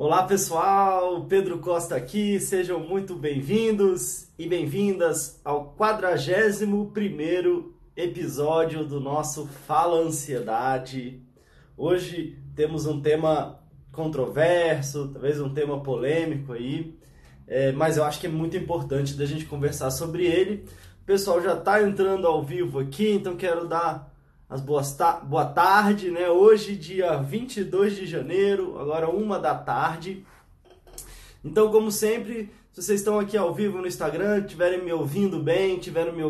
Olá pessoal, Pedro Costa aqui, sejam muito bem-vindos e bem-vindas ao 41 episódio do nosso Fala Ansiedade. Hoje temos um tema controverso, talvez um tema polêmico aí, é, mas eu acho que é muito importante da gente conversar sobre ele. O pessoal já está entrando ao vivo aqui, então quero dar as boas ta boa tarde, né? Hoje, dia 22 de janeiro, agora uma da tarde. Então, como sempre, se vocês estão aqui ao vivo no Instagram, estiverem me ouvindo bem, estiverem me,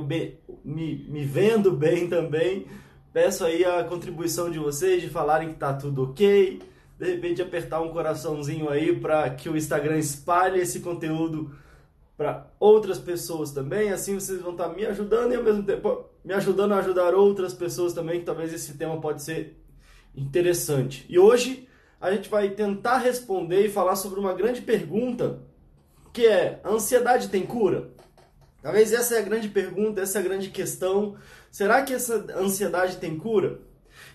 me, me vendo bem também, peço aí a contribuição de vocês, de falarem que tá tudo ok, de repente apertar um coraçãozinho aí para que o Instagram espalhe esse conteúdo para outras pessoas também, assim vocês vão estar tá me ajudando e ao mesmo tempo me ajudando a ajudar outras pessoas também, que talvez esse tema pode ser interessante. E hoje a gente vai tentar responder e falar sobre uma grande pergunta, que é: a ansiedade tem cura? Talvez essa é a grande pergunta, essa é a grande questão. Será que essa ansiedade tem cura?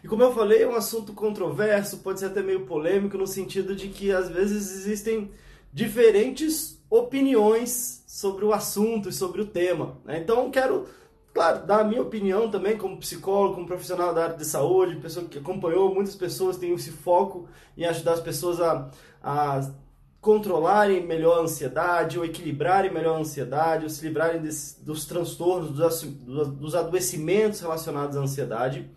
E como eu falei, é um assunto controverso, pode ser até meio polêmico no sentido de que às vezes existem diferentes opiniões sobre o assunto e sobre o tema. Né? Então, quero, claro, dar a minha opinião também como psicólogo, como profissional da área de saúde, pessoa que acompanhou muitas pessoas, tem esse foco em ajudar as pessoas a, a controlarem melhor a ansiedade, ou equilibrarem melhor a ansiedade, ou se livrarem dos transtornos, dos, dos adoecimentos relacionados à ansiedade.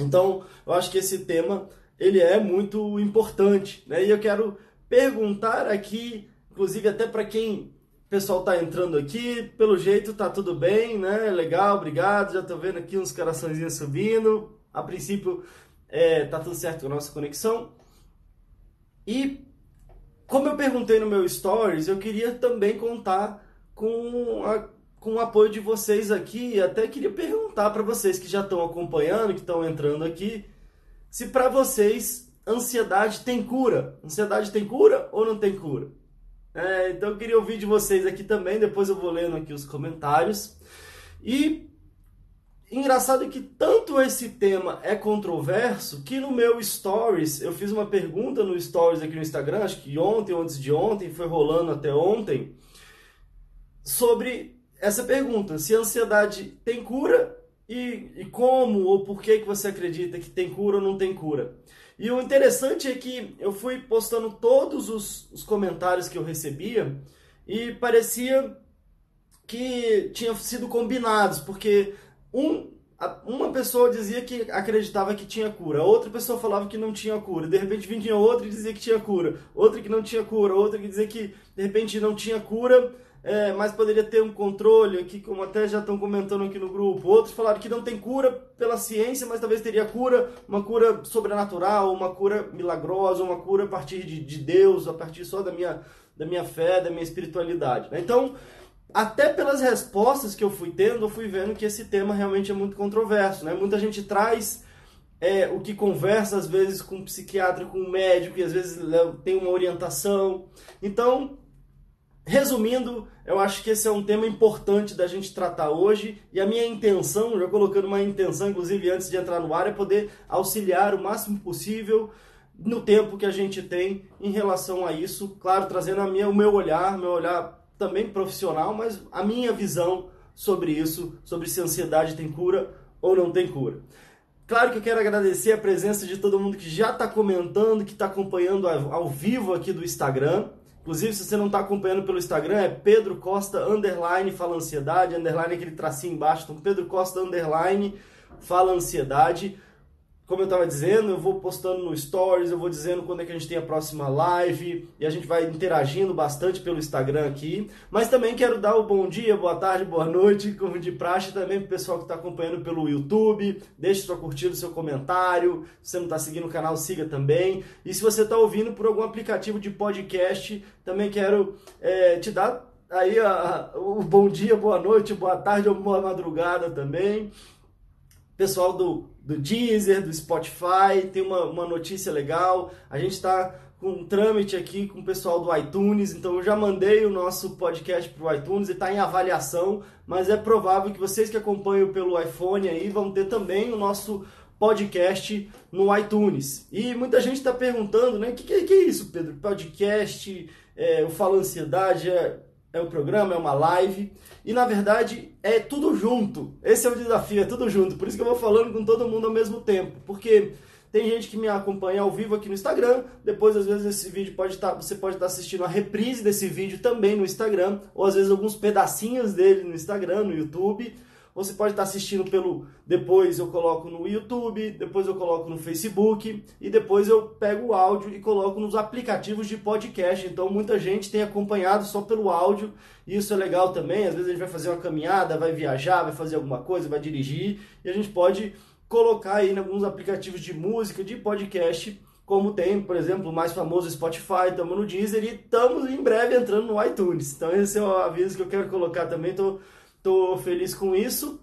Então, eu acho que esse tema ele é muito importante, né? E eu quero perguntar aqui, inclusive até para quem o pessoal tá entrando aqui, pelo jeito tá tudo bem, né? Legal, obrigado. Já tô vendo aqui uns coraçõezinhos subindo. A princípio é, tá tudo certo com a nossa conexão. E como eu perguntei no meu stories, eu queria também contar com, a, com o apoio de vocês aqui. Até queria perguntar para vocês que já estão acompanhando, que estão entrando aqui, se para vocês ansiedade tem cura. Ansiedade tem cura ou não tem cura? É, então eu queria ouvir de vocês aqui também, depois eu vou lendo aqui os comentários. E engraçado que tanto esse tema é controverso que no meu stories, eu fiz uma pergunta no stories aqui no Instagram, acho que ontem ou antes de ontem, foi rolando até ontem, sobre essa pergunta, se a ansiedade tem cura e, e como ou por que, que você acredita que tem cura ou não tem cura. E o interessante é que eu fui postando todos os, os comentários que eu recebia e parecia que tinham sido combinados, porque um, uma pessoa dizia que acreditava que tinha cura, outra pessoa falava que não tinha cura, de repente vinha outra e dizia que tinha cura, outra que não tinha cura, outra que dizia que de repente não tinha cura, é, mas poderia ter um controle aqui, como até já estão comentando aqui no grupo. Outros falaram que não tem cura pela ciência, mas talvez teria cura, uma cura sobrenatural, uma cura milagrosa, uma cura a partir de, de Deus, a partir só da minha, da minha fé, da minha espiritualidade. Né? Então, até pelas respostas que eu fui tendo, eu fui vendo que esse tema realmente é muito controverso. Né? Muita gente traz é, o que conversa às vezes com um psiquiatra, com um médico, e às vezes tem uma orientação. Então, Resumindo, eu acho que esse é um tema importante da gente tratar hoje e a minha intenção, já colocando uma intenção, inclusive antes de entrar no ar, é poder auxiliar o máximo possível no tempo que a gente tem em relação a isso, claro, trazendo a minha, o meu olhar, meu olhar também profissional, mas a minha visão sobre isso, sobre se a ansiedade tem cura ou não tem cura. Claro que eu quero agradecer a presença de todo mundo que já está comentando, que está acompanhando ao vivo aqui do Instagram. Inclusive, se você não está acompanhando pelo Instagram, é Pedro Costa underline fala ansiedade, underline aquele tracinho embaixo. Então, Pedro Costa underline fala ansiedade como eu estava dizendo, eu vou postando no Stories, eu vou dizendo quando é que a gente tem a próxima live e a gente vai interagindo bastante pelo Instagram aqui. Mas também quero dar o bom dia, boa tarde, boa noite, como de praxe também para o pessoal que está acompanhando pelo YouTube. Deixe sua curtida, seu comentário. Se você não está seguindo o canal, siga também. E se você está ouvindo por algum aplicativo de podcast, também quero é, te dar aí a, a, o bom dia, boa noite, boa tarde ou boa madrugada também. Pessoal do do Deezer, do Spotify, tem uma, uma notícia legal. A gente está com um trâmite aqui com o pessoal do iTunes, então eu já mandei o nosso podcast para o iTunes e está em avaliação, mas é provável que vocês que acompanham pelo iPhone aí vão ter também o nosso podcast no iTunes. E muita gente está perguntando, né? O que, que, que, é isso, Pedro? Podcast, é, o Fala Ansiedade, é, é um programa, é uma live. E na verdade é tudo junto. Esse é o desafio, é tudo junto. Por isso que eu vou falando com todo mundo ao mesmo tempo. Porque tem gente que me acompanha ao vivo aqui no Instagram. Depois, às vezes, esse vídeo pode estar. Tá, você pode estar assistindo a reprise desse vídeo também no Instagram. Ou às vezes alguns pedacinhos dele no Instagram, no YouTube. Você pode estar assistindo pelo. Depois eu coloco no YouTube, depois eu coloco no Facebook e depois eu pego o áudio e coloco nos aplicativos de podcast. Então muita gente tem acompanhado só pelo áudio e isso é legal também. Às vezes a gente vai fazer uma caminhada, vai viajar, vai fazer alguma coisa, vai dirigir e a gente pode colocar aí em alguns aplicativos de música, de podcast como tem, por exemplo, o mais famoso Spotify, estamos no Deezer e estamos em breve entrando no iTunes. Então esse é o aviso que eu quero colocar também. Estou feliz com isso.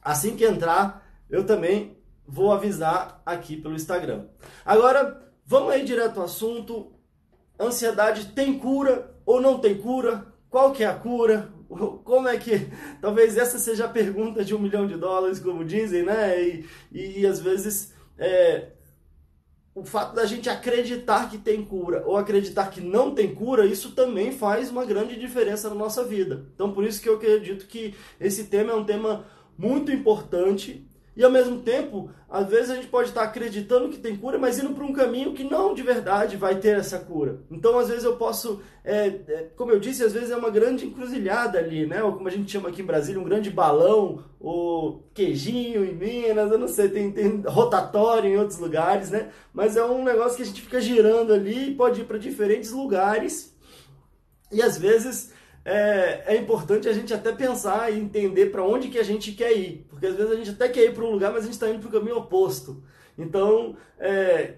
Assim que entrar, eu também vou avisar aqui pelo Instagram. Agora, vamos aí direto ao assunto. Ansiedade tem cura ou não tem cura? Qual que é a cura? Como é que. Talvez essa seja a pergunta de um milhão de dólares, como dizem, né? E, e, e às vezes é, o fato da gente acreditar que tem cura ou acreditar que não tem cura, isso também faz uma grande diferença na nossa vida. Então, por isso que eu acredito que esse tema é um tema muito importante e ao mesmo tempo, às vezes a gente pode estar acreditando que tem cura, mas indo para um caminho que não de verdade vai ter essa cura. Então, às vezes eu posso, é, é, como eu disse, às vezes é uma grande encruzilhada ali, né? Ou como a gente chama aqui em Brasília, um grande balão, ou queijinho em Minas, eu não sei, tem, tem rotatório em outros lugares, né? Mas é um negócio que a gente fica girando ali e pode ir para diferentes lugares. E às vezes é, é, importante a gente até pensar e entender para onde que a gente quer ir. Porque às vezes a gente até quer ir para um lugar, mas a gente está indo para o caminho oposto. Então, é,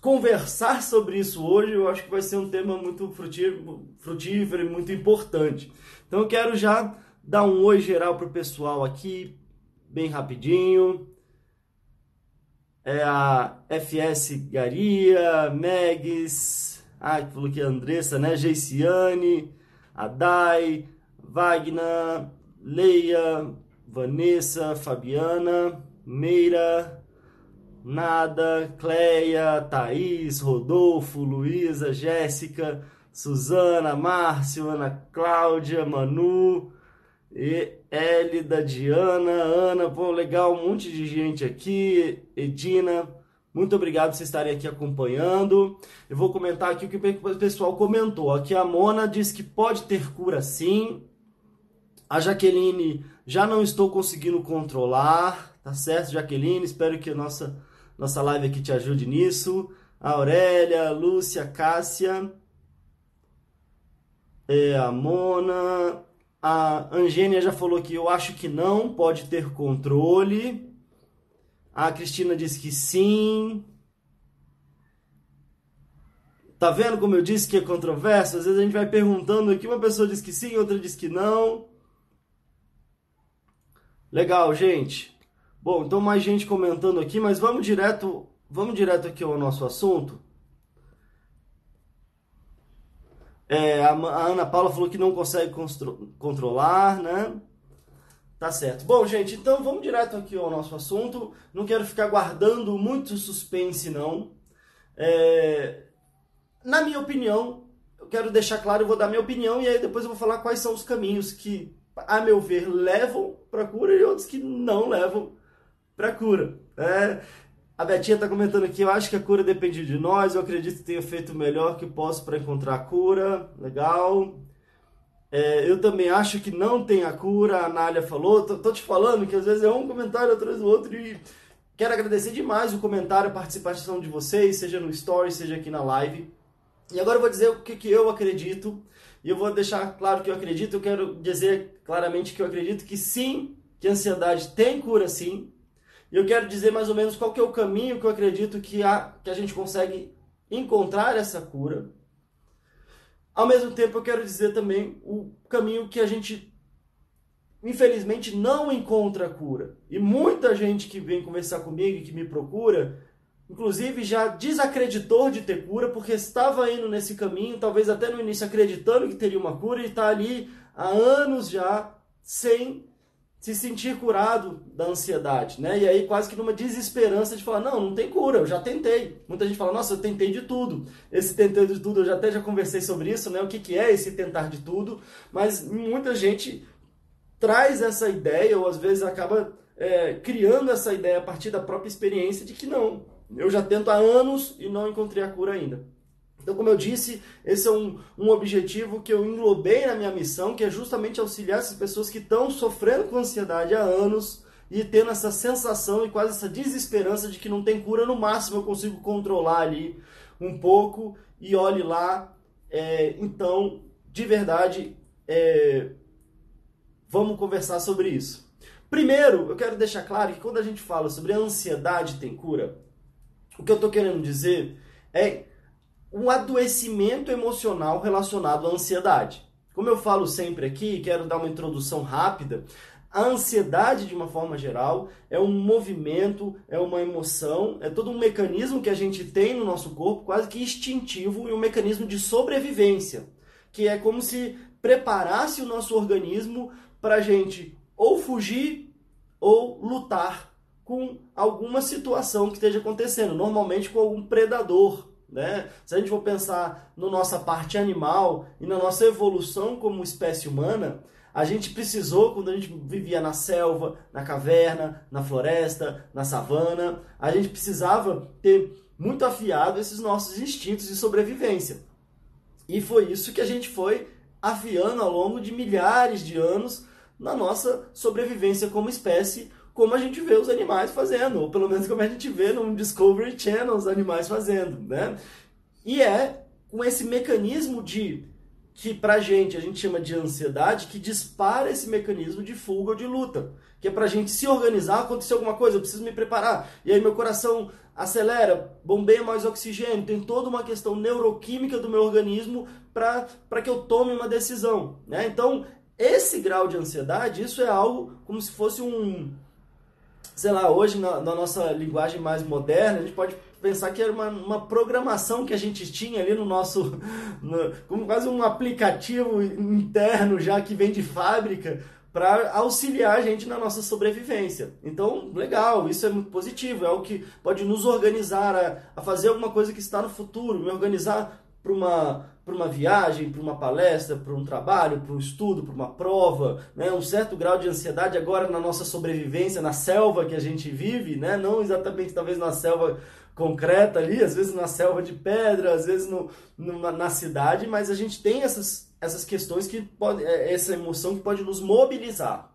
conversar sobre isso hoje eu acho que vai ser um tema muito frutífero, e muito importante. Então eu quero já dar um oi geral para o pessoal aqui, bem rapidinho. É a FS Garia, Megs, ah, falou que é Andressa, né? Geiciane, Adai, Wagner, Leia, Vanessa, Fabiana, Meira, Nada, Cleia, Thaís, Rodolfo, Luísa, Jéssica, Suzana, Márcio, Ana Cláudia, Manu, e Elida, Diana, Ana, pô, legal, um monte de gente aqui, Edina, muito obrigado por vocês estarem aqui acompanhando. Eu vou comentar aqui o que o pessoal comentou. Aqui a Mona diz que pode ter cura sim. A Jaqueline já não estou conseguindo controlar. Tá certo, Jaqueline? Espero que a nossa, nossa live aqui te ajude nisso. A Aurélia, Lúcia, Cássia. É, a Mona. A Angênia já falou que eu acho que não pode ter controle. A Cristina diz que sim. Tá vendo como eu disse que é controverso? Às vezes a gente vai perguntando aqui, uma pessoa diz que sim, outra diz que não. Legal, gente. Bom, então mais gente comentando aqui, mas vamos direto, vamos direto aqui ao nosso assunto. É, a, Ana Paula falou que não consegue controlar, né? Tá certo. Bom, gente, então vamos direto aqui ao nosso assunto. Não quero ficar guardando muito suspense, não. É... Na minha opinião, eu quero deixar claro, eu vou dar minha opinião e aí depois eu vou falar quais são os caminhos que, a meu ver, levam para cura e outros que não levam para cura. É, a Betinha está comentando aqui, eu acho que a cura depende de nós, eu acredito que tenha feito o melhor que posso para encontrar a cura. Legal. É, eu também acho que não tem a cura, a Anália falou. Tô, tô, te falando que às vezes é um comentário atrás do outro e quero agradecer demais o comentário, a participação de vocês, seja no story, seja aqui na live. E agora eu vou dizer o que, que eu acredito. E eu vou deixar claro que eu acredito, eu quero dizer claramente que eu acredito que sim, que a ansiedade tem cura sim. E eu quero dizer mais ou menos qual que é o caminho que eu acredito que, há, que a gente consegue encontrar essa cura. Ao mesmo tempo, eu quero dizer também o caminho que a gente, infelizmente, não encontra cura. E muita gente que vem conversar comigo e que me procura, inclusive já desacreditou de ter cura, porque estava indo nesse caminho, talvez até no início acreditando que teria uma cura, e está ali há anos já sem se sentir curado da ansiedade, né? E aí quase que numa desesperança de falar, não, não tem cura, eu já tentei. Muita gente fala, nossa, eu tentei de tudo. Esse tentei de tudo, eu já até já conversei sobre isso, né? O que, que é esse tentar de tudo? Mas muita gente traz essa ideia, ou às vezes acaba é, criando essa ideia a partir da própria experiência de que não, eu já tento há anos e não encontrei a cura ainda. Então, como eu disse, esse é um, um objetivo que eu englobei na minha missão, que é justamente auxiliar essas pessoas que estão sofrendo com ansiedade há anos e tendo essa sensação e quase essa desesperança de que não tem cura, no máximo eu consigo controlar ali um pouco e olhe lá. É, então, de verdade, é, vamos conversar sobre isso. Primeiro, eu quero deixar claro que quando a gente fala sobre a ansiedade tem cura, o que eu estou querendo dizer é um adoecimento emocional relacionado à ansiedade. Como eu falo sempre aqui, quero dar uma introdução rápida. A ansiedade, de uma forma geral, é um movimento, é uma emoção, é todo um mecanismo que a gente tem no nosso corpo, quase que instintivo, e um mecanismo de sobrevivência, que é como se preparasse o nosso organismo para a gente ou fugir ou lutar com alguma situação que esteja acontecendo, normalmente com algum predador, né? Se a gente for pensar na nossa parte animal e na nossa evolução como espécie humana, a gente precisou, quando a gente vivia na selva, na caverna, na floresta, na savana, a gente precisava ter muito afiado esses nossos instintos de sobrevivência. E foi isso que a gente foi afiando ao longo de milhares de anos na nossa sobrevivência como espécie, como a gente vê os animais fazendo, ou pelo menos como a gente vê no Discovery Channel os animais fazendo, né? E é com esse mecanismo de que pra gente a gente chama de ansiedade, que dispara esse mecanismo de fuga ou de luta, que é pra gente se organizar, acontecer alguma coisa, eu preciso me preparar, e aí meu coração acelera, bombeia mais oxigênio, tem toda uma questão neuroquímica do meu organismo para que eu tome uma decisão, né? Então, esse grau de ansiedade, isso é algo como se fosse um, sei lá, hoje na, na, nossa linguagem mais moderna, a gente pode pensar que era uma, uma programação que a gente tinha ali no nosso, no, como quase um aplicativo interno já que vem de fábrica para auxiliar a gente na nossa sobrevivência. Então, legal, isso é muito positivo, é algo que pode nos organizar a, a fazer alguma coisa que está no futuro, me organizar para uma, para uma viagem, para uma palestra, para um trabalho, para um estudo, para uma prova, né? um certo grau de ansiedade agora na nossa sobrevivência, na selva que a gente vive, né? não exatamente talvez na selva concreta ali, às vezes na selva de pedra, às vezes no, numa, na cidade, mas a gente tem essas, essas questões que pode, é, essa emoção que pode nos mobilizar.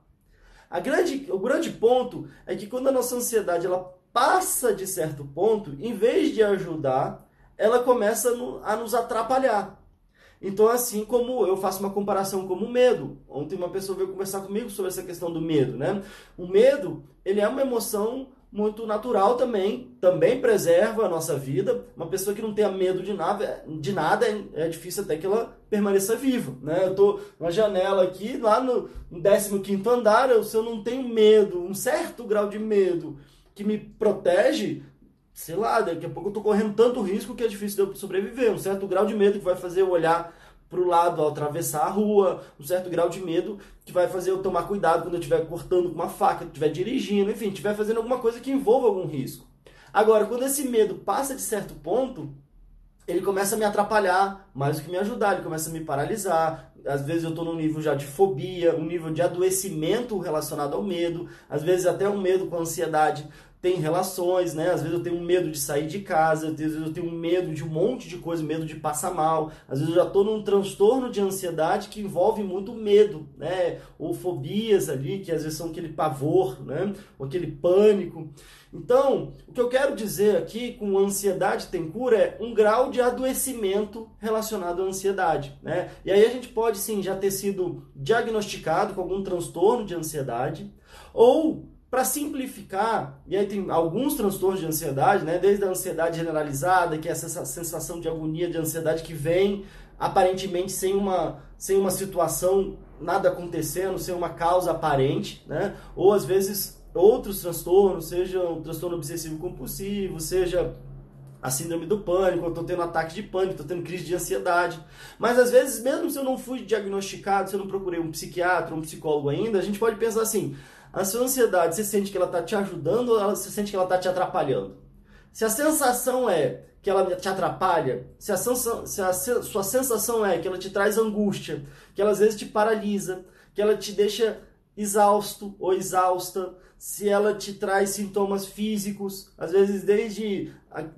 A grande, o grande ponto é que quando a nossa ansiedade ela passa de certo ponto, em vez de ajudar, ela começa a nos atrapalhar. Então, assim como eu faço uma comparação como o medo. Ontem uma pessoa veio conversar comigo sobre essa questão do medo, né? O medo, ele é uma emoção muito natural também, também preserva a nossa vida. Uma pessoa que não tenha medo de nada, de nada é difícil até que ela permaneça viva, né? Eu tô na janela aqui, lá no 15º andar, eu, se eu não tenho medo, um certo grau de medo que me protege, sei lá, daqui a pouco eu tô correndo tanto risco que é difícil de eu sobreviver. Um certo grau de medo que vai fazer eu olhar para o lado ao atravessar a rua, um certo grau de medo que vai fazer eu tomar cuidado quando eu estiver cortando com uma faca, estiver dirigindo, enfim, estiver fazendo alguma coisa que envolva algum risco. Agora, quando esse medo passa de certo ponto, ele começa a me atrapalhar mais do que me ajudar, ele começa a me paralisar, às vezes eu estou num nível já de fobia, um nível de adoecimento relacionado ao medo, às vezes até um medo com ansiedade tem relações, né? Às vezes eu tenho medo de sair de casa, às vezes eu tenho medo de um monte de coisa, medo de passar mal, às vezes eu já estou num transtorno de ansiedade que envolve muito medo, né? Ou fobias ali, que às vezes são aquele pavor, né? Ou aquele pânico. Então, o que eu quero dizer aqui com ansiedade tem cura é um grau de adoecimento relacionado à ansiedade, né? E aí a gente pode sim já ter sido diagnosticado com algum transtorno de ansiedade ou para simplificar, e aí tem alguns transtornos de ansiedade, né? Desde a ansiedade generalizada, que é essa sensação de agonia, de ansiedade que vem aparentemente sem uma, sem uma situação, nada acontecendo, sem uma causa aparente, né? Ou às vezes outros transtornos, seja o transtorno obsessivo compulsivo, seja a síndrome do pânico, eu estou tendo ataque de pânico, estou tendo crise de ansiedade. Mas às vezes, mesmo se eu não fui diagnosticado, se eu não procurei um psiquiatra, um psicólogo ainda, a gente pode pensar assim: a sua ansiedade, você sente que ela está te ajudando ou você sente que ela está te atrapalhando? Se a sensação é que ela te atrapalha, se a, sensação, se a sua sensação é que ela te traz angústia, que ela às vezes te paralisa, que ela te deixa exausto ou exausta, se ela te traz sintomas físicos, às vezes desde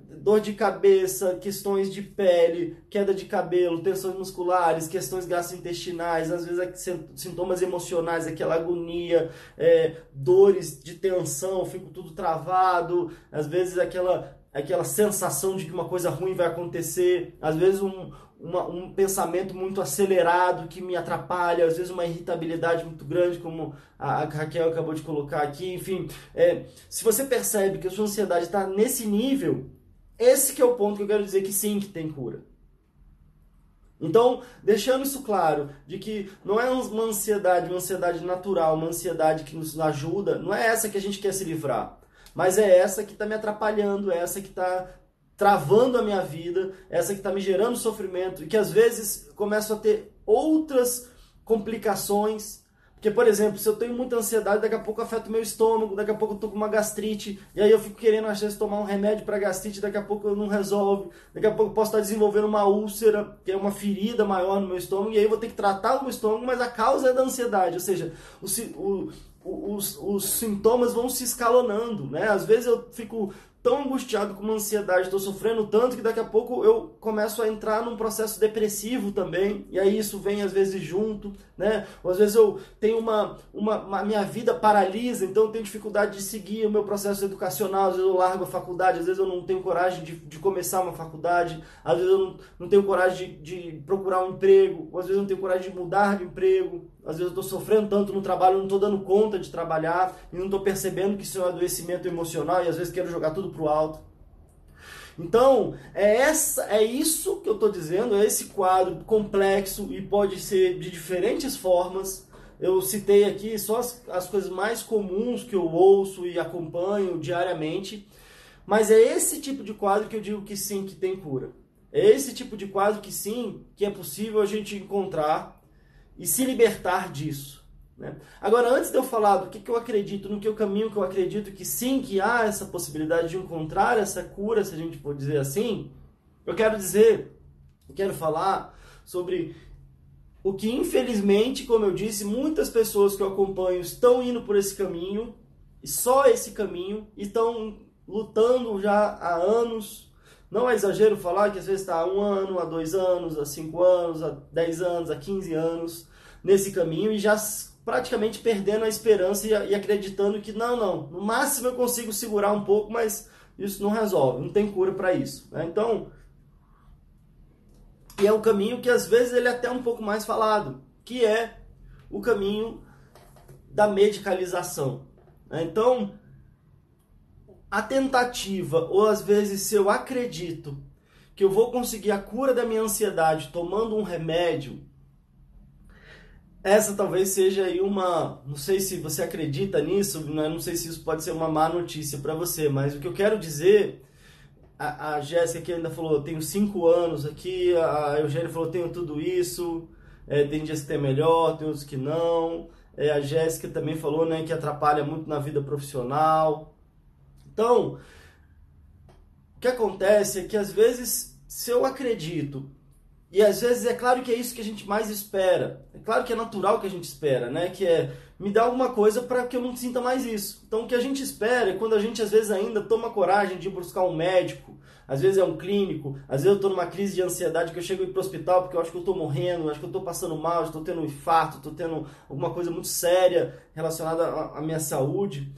dor de cabeça, questões de pele, queda de cabelo, tensões musculares, questões gastrointestinais, às vezes sintomas emocionais, aquela agonia, é, dores de tensão, fico tudo travado, às vezes aquela aquela sensação de que uma coisa ruim vai acontecer, às vezes um, uma, um pensamento muito acelerado que me atrapalha, às vezes uma irritabilidade muito grande, como a, a Raquel acabou de colocar aqui. Enfim, é, se você percebe que a sua ansiedade está nesse nível, esse que é o ponto que eu quero dizer que sim, que tem cura. Então, deixando isso claro, de que não é uma ansiedade, uma ansiedade natural, uma ansiedade que nos ajuda, não é essa que a gente quer se livrar. Mas é essa que está me atrapalhando, é essa que está travando a minha vida, essa que está me gerando sofrimento e que às vezes começo a ter outras complicações. Porque, por exemplo, se eu tenho muita ansiedade, daqui a pouco afeta o meu estômago, daqui a pouco eu tô com uma gastrite, e aí eu fico querendo às vezes tomar um remédio para gastrite, daqui a pouco eu não resolve, daqui a pouco eu posso estar desenvolvendo uma úlcera, que é uma ferida maior no meu estômago, e aí eu vou ter que tratar o meu estômago, mas a causa é da ansiedade, ou seja, o, o, os, os sintomas vão se escalonando, né? Às vezes eu fico tão angustiado com uma ansiedade, estou sofrendo tanto que daqui a pouco eu começo a entrar num processo depressivo também, e aí isso vem às vezes junto, né? Ou às vezes eu tenho uma, uma, uma, minha vida paralisa, então eu tenho dificuldade de seguir o meu processo educacional, às vezes eu largo a faculdade, às vezes eu não tenho coragem de, de começar uma faculdade, às vezes eu não, não tenho coragem de, de procurar um emprego, ou às vezes eu não tenho coragem de mudar de emprego, às vezes eu estou sofrendo tanto no trabalho, não estou dando conta de trabalhar e não estou percebendo que isso é um adoecimento emocional e às vezes quero jogar tudo para o alto. Então, é, essa, é isso que eu estou dizendo, é esse quadro complexo e pode ser de diferentes formas. Eu citei aqui só as, as coisas mais comuns que eu ouço e acompanho diariamente, mas é esse tipo de quadro que eu digo que sim, que tem cura. É esse tipo de quadro que sim, que é possível a gente encontrar e se libertar disso. Né? Agora, antes de eu falar do que, que eu acredito, no que o caminho que eu acredito que sim, que há essa possibilidade de encontrar essa cura, se a gente pode dizer assim, eu quero dizer, eu quero falar sobre o que infelizmente, como eu disse, muitas pessoas que eu acompanho estão indo por esse caminho, e só esse caminho, e estão lutando já há anos não é exagero falar que às vezes está há um ano, há dois anos, há cinco anos, há dez anos, há quinze anos nesse caminho e já praticamente perdendo a esperança e, e acreditando que não, não, no máximo eu consigo segurar um pouco, mas isso não resolve, não tem cura para isso. Né? Então, e é um caminho que às vezes ele é até um pouco mais falado, que é o caminho da medicalização. Né? Então, a tentativa, ou às vezes se eu acredito que eu vou conseguir a cura da minha ansiedade tomando um remédio, essa talvez seja aí uma, não sei se você acredita nisso, né? não sei se isso pode ser uma má notícia para você, mas o que eu quero dizer, a, a Jéssica aqui ainda falou, tenho cinco anos aqui, a Eugênia falou, tenho tudo isso, é, tem dias que tem melhor, tem outros que não, é, a Jéssica também falou, né, que atrapalha muito na vida profissional, então, o que acontece é que às vezes, se eu acredito E às vezes é claro que é isso que a gente mais espera. É claro que é natural que a gente espera, né? Que é me dar alguma coisa para que eu não sinta mais isso. Então o que a gente espera é quando a gente às vezes ainda toma coragem de ir buscar um médico, às vezes é um clínico, às vezes eu estou numa crise de ansiedade que eu chego para o hospital porque eu acho que eu estou morrendo, acho que eu estou passando mal, estou tendo um infarto, estou tendo alguma coisa muito séria relacionada à minha saúde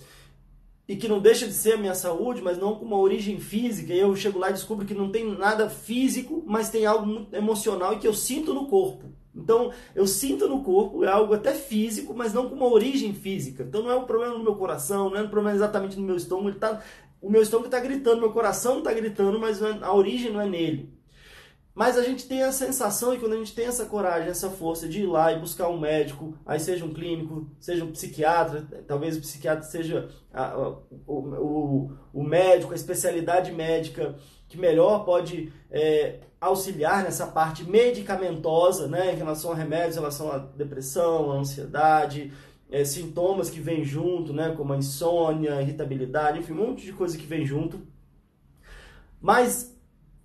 e que não deixa de ser a minha saúde, mas não com uma origem física, e eu chego lá e descubro que não tem nada físico, mas tem algo emocional e que eu sinto no corpo. Então, eu sinto no corpo, é algo até físico, mas não com uma origem física. Então, não é um problema no meu coração, não é um problema exatamente no meu estômago. Ele tá, o meu estômago está gritando, meu coração está gritando, mas a origem não é nele. Mas a gente tem a sensação, e quando a gente tem essa coragem, essa força de ir lá e buscar um médico, aí seja um clínico, seja um psiquiatra, talvez o psiquiatra seja a, a, o, o, médico, a especialidade médica que melhor pode é, auxiliar nessa parte medicamentosa, né, em relação a remédios, em relação à depressão, à ansiedade, é, sintomas que vêm junto, né, como a insônia, irritabilidade, enfim, um monte de coisa que vem junto. Mas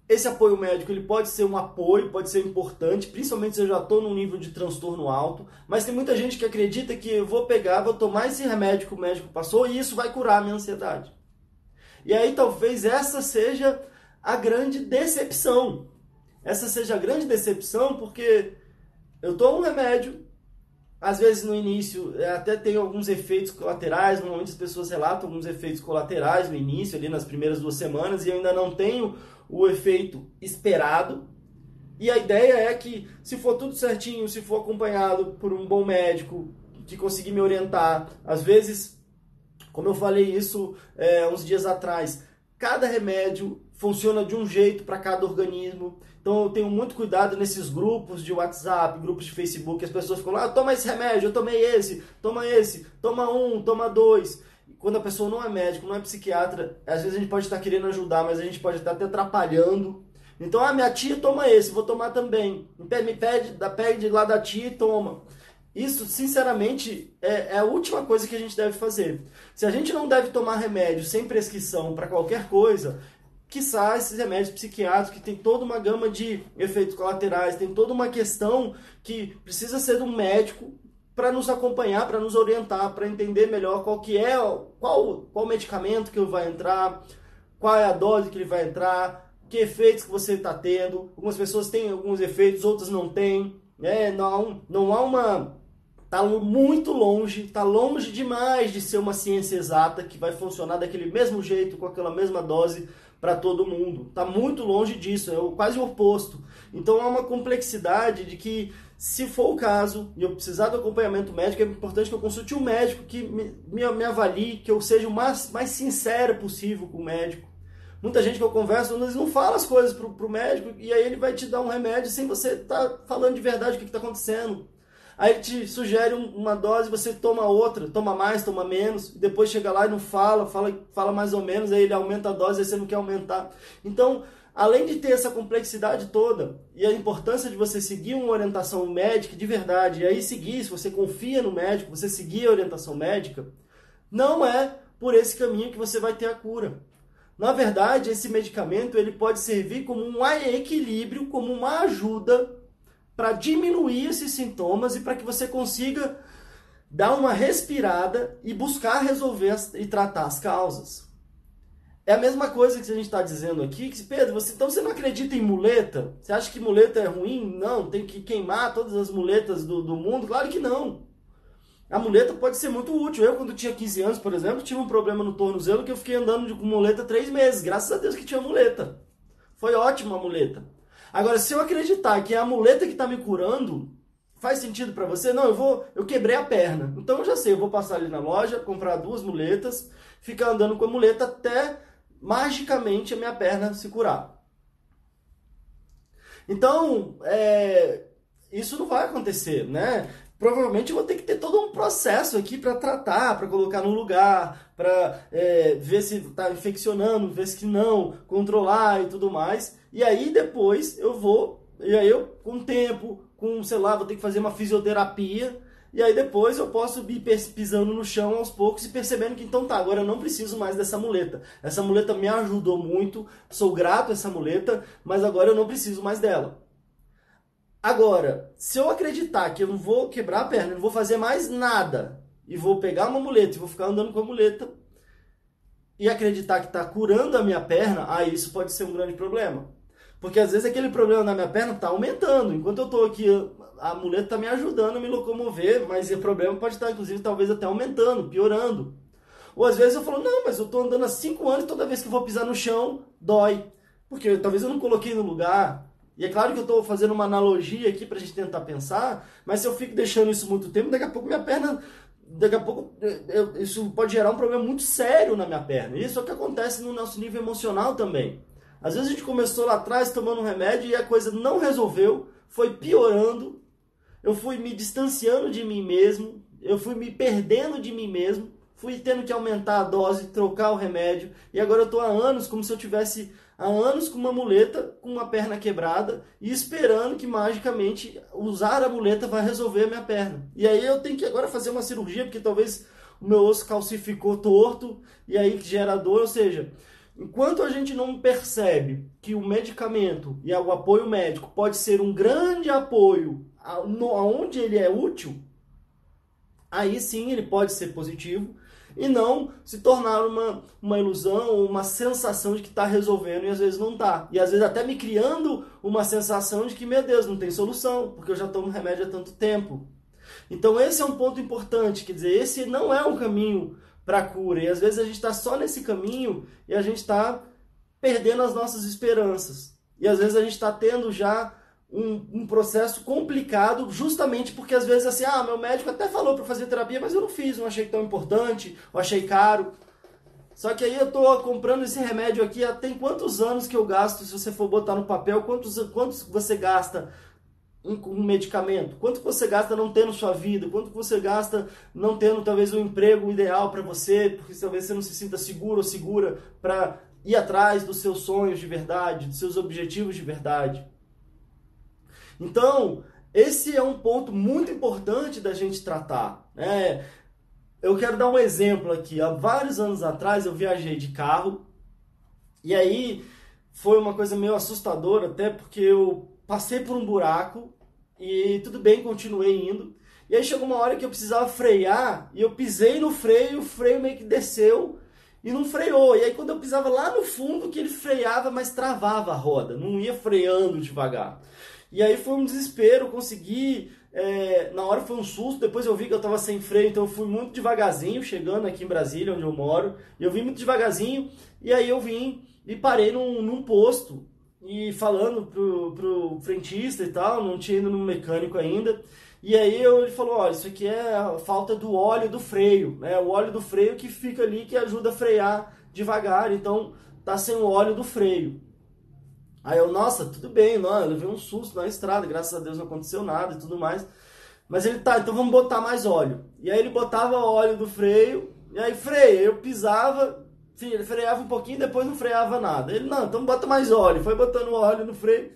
esse apoio médico ele pode ser um apoio, pode ser importante, principalmente se eu já estou num nível de transtorno alto. Mas tem muita gente que acredita que eu vou pegar, vou tomar esse remédio que o médico passou e isso vai curar a minha ansiedade. E aí talvez essa seja a grande decepção. Essa seja a grande decepção porque eu tomo um remédio, às vezes no início é, até tem alguns efeitos colaterais, normalmente as pessoas relatam alguns efeitos colaterais no início, ali nas primeiras duas semanas, e eu ainda não tenho o efeito esperado. E a ideia é que, se for tudo certinho, se for acompanhado por um bom médico que conseguir me orientar, às vezes, como eu falei isso é, uns dias atrás, cada remédio funciona de um jeito para cada organismo. Então eu tenho muito cuidado nesses grupos de WhatsApp, grupos de Facebook, as pessoas ficam lá, ah, toma esse remédio, eu tomei esse, toma esse, toma um, toma dois quando a pessoa não é médico, não é psiquiatra, às vezes a gente pode estar querendo ajudar, mas a gente pode estar até atrapalhando. Então, ah, minha tia toma esse, vou tomar também. Me pede, pede lá da tia e toma. Isso, sinceramente, é, é, a última coisa que a gente deve fazer. Se a gente não deve tomar remédio sem prescrição para qualquer coisa, quiçá esses remédios psiquiátricos que tem toda uma gama de efeitos colaterais, tem toda uma questão que precisa ser de um médico para nos acompanhar, para nos orientar, para entender melhor qual que é, qual, qual medicamento que vai entrar, qual é a dose que ele vai entrar, que efeitos que você está tendo. Algumas pessoas têm alguns efeitos, outras não têm. Né? Não, não há uma. Está muito longe, está longe demais de ser uma ciência exata que vai funcionar daquele mesmo jeito, com aquela mesma dose para todo mundo. Está muito longe disso, é quase o oposto. Então há uma complexidade de que se for o caso e eu precisar do acompanhamento médico, é importante que eu consulte um médico que me, me, me avalie, que eu seja o mais, mais sincero possível com o médico. Muita gente que eu converso, eles não fala as coisas pro, pro médico e aí ele vai te dar um remédio sem você estar tá falando de verdade o que está acontecendo. Aí ele te sugere uma dose, você toma outra, toma mais, toma menos, depois chega lá e não fala, fala, fala mais ou menos, aí ele aumenta a dose, aí você não quer aumentar. Então, além de ter essa complexidade toda e a importância de você seguir uma orientação médica de verdade, e aí seguir, se você confia no médico, você seguir a orientação médica, não é por esse caminho que você vai ter a cura. Na verdade, esse medicamento ele pode servir como um equilíbrio, como uma ajuda para diminuir esses sintomas e para que você consiga dar uma respirada e buscar resolver e tratar as causas. É a mesma coisa que a gente está dizendo aqui, que Pedro, você, então você não acredita em muleta? Você acha que muleta é ruim? Não, tem que queimar todas as muletas do, do mundo? Claro que não. A muleta pode ser muito útil. Eu, quando tinha 15 anos, por exemplo, tive um problema no tornozelo que eu fiquei andando de muleta três meses. Graças a Deus que tinha muleta. Foi ótima a muleta. Agora, se eu acreditar que é a muleta que está me curando, faz sentido para você? Não, eu vou, eu quebrei a perna. Então eu já sei, eu vou passar ali na loja, comprar duas muletas, ficar andando com a muleta até magicamente a minha perna se curar. Então, é, isso não vai acontecer, né? Provavelmente eu vou ter que ter todo um processo aqui para tratar, para colocar no lugar, para é, ver se está infeccionando, ver se não, controlar e tudo mais. E aí depois eu vou, e aí eu com tempo, com, sei lá, vou ter que fazer uma fisioterapia e aí depois eu posso ir pisando no chão aos poucos e percebendo que então tá, agora eu não preciso mais dessa muleta. Essa muleta me ajudou muito, sou grato a essa muleta, mas agora eu não preciso mais dela. Agora, se eu acreditar que eu não vou quebrar a perna, não vou fazer mais nada, e vou pegar uma muleta e vou ficar andando com a muleta, e acreditar que está curando a minha perna, aí isso pode ser um grande problema. Porque às vezes aquele problema na minha perna está aumentando. Enquanto eu estou aqui, a muleta está me ajudando a me locomover, mas o problema pode estar, inclusive, talvez até aumentando, piorando. Ou às vezes eu falo, não, mas eu estou andando há 5 anos toda vez que vou pisar no chão, dói. Porque talvez eu não coloquei no lugar. E é claro que eu estou fazendo uma analogia aqui para a gente tentar pensar, mas se eu fico deixando isso muito tempo, daqui a pouco minha perna daqui a pouco eu, isso pode gerar um problema muito sério na minha perna. Isso é o que acontece no nosso nível emocional também. Às vezes a gente começou lá atrás tomando um remédio e a coisa não resolveu, foi piorando, eu fui me distanciando de mim mesmo, eu fui me perdendo de mim mesmo, fui tendo que aumentar a dose, trocar o remédio, e agora eu estou há anos como se eu tivesse há anos com uma muleta, com uma perna quebrada e esperando que magicamente usar a muleta vai resolver a minha perna. E aí eu tenho que agora fazer uma cirurgia porque talvez o meu osso calcificou torto e aí gera dor, ou seja, enquanto a gente não percebe que o medicamento e o apoio médico pode ser um grande apoio aonde ele é útil, aí sim ele pode ser positivo e não se tornar uma, uma ilusão ou uma sensação de que está resolvendo e às vezes não está. E às vezes até me criando uma sensação de que, meu Deus, não tem solução, porque eu já tomo remédio há tanto tempo. Então esse é um ponto importante, quer dizer, esse não é um caminho para a cura. E às vezes a gente está só nesse caminho e a gente está perdendo as nossas esperanças. E às vezes a gente está tendo já um, um, processo complicado, justamente porque às vezes assim, ah, meu médico até falou para fazer terapia, mas eu não fiz, não achei tão importante, eu achei caro. Só que aí eu tô comprando esse remédio aqui, tem quantos anos que eu gasto, se você for botar no papel, quantos, quantos você gasta com um medicamento? Quanto você gasta não tendo sua vida? Quanto você gasta não tendo talvez o um emprego ideal para você, porque talvez você não se sinta seguro ou segura para ir atrás dos seus sonhos de verdade, dos seus objetivos de verdade? Então, esse é um ponto muito importante da gente tratar. Né? Eu quero dar um exemplo aqui. Há vários anos atrás eu viajei de carro e aí foi uma coisa meio assustadora, até porque eu passei por um buraco e tudo bem, continuei indo. E aí chegou uma hora que eu precisava frear e eu pisei no freio, o freio meio que desceu e não freou. E aí quando eu pisava lá no fundo que ele freava, mas travava a roda, não ia freando devagar. E aí foi um desespero, consegui. É, na hora foi um susto, depois eu vi que eu estava sem freio, então eu fui muito devagarzinho, chegando aqui em Brasília, onde eu moro. E eu vim muito devagarzinho, e aí eu vim e parei num, num posto. E falando pro, pro frentista e tal, não tinha ido no mecânico ainda. E aí eu, ele falou, olha, isso aqui é a falta do óleo do freio, né? O óleo do freio que fica ali, que ajuda a frear devagar, então tá sem o óleo do freio. Aí eu, nossa, tudo bem, não, eu levei um susto na estrada, graças a Deus não aconteceu nada e tudo mais. Mas ele, tá, então vamos botar mais óleo. E aí ele botava óleo do freio, e aí freia, eu pisava, enfim, ele freava um pouquinho, depois não freava nada. Ele, não, então bota mais óleo. Foi botando óleo no freio.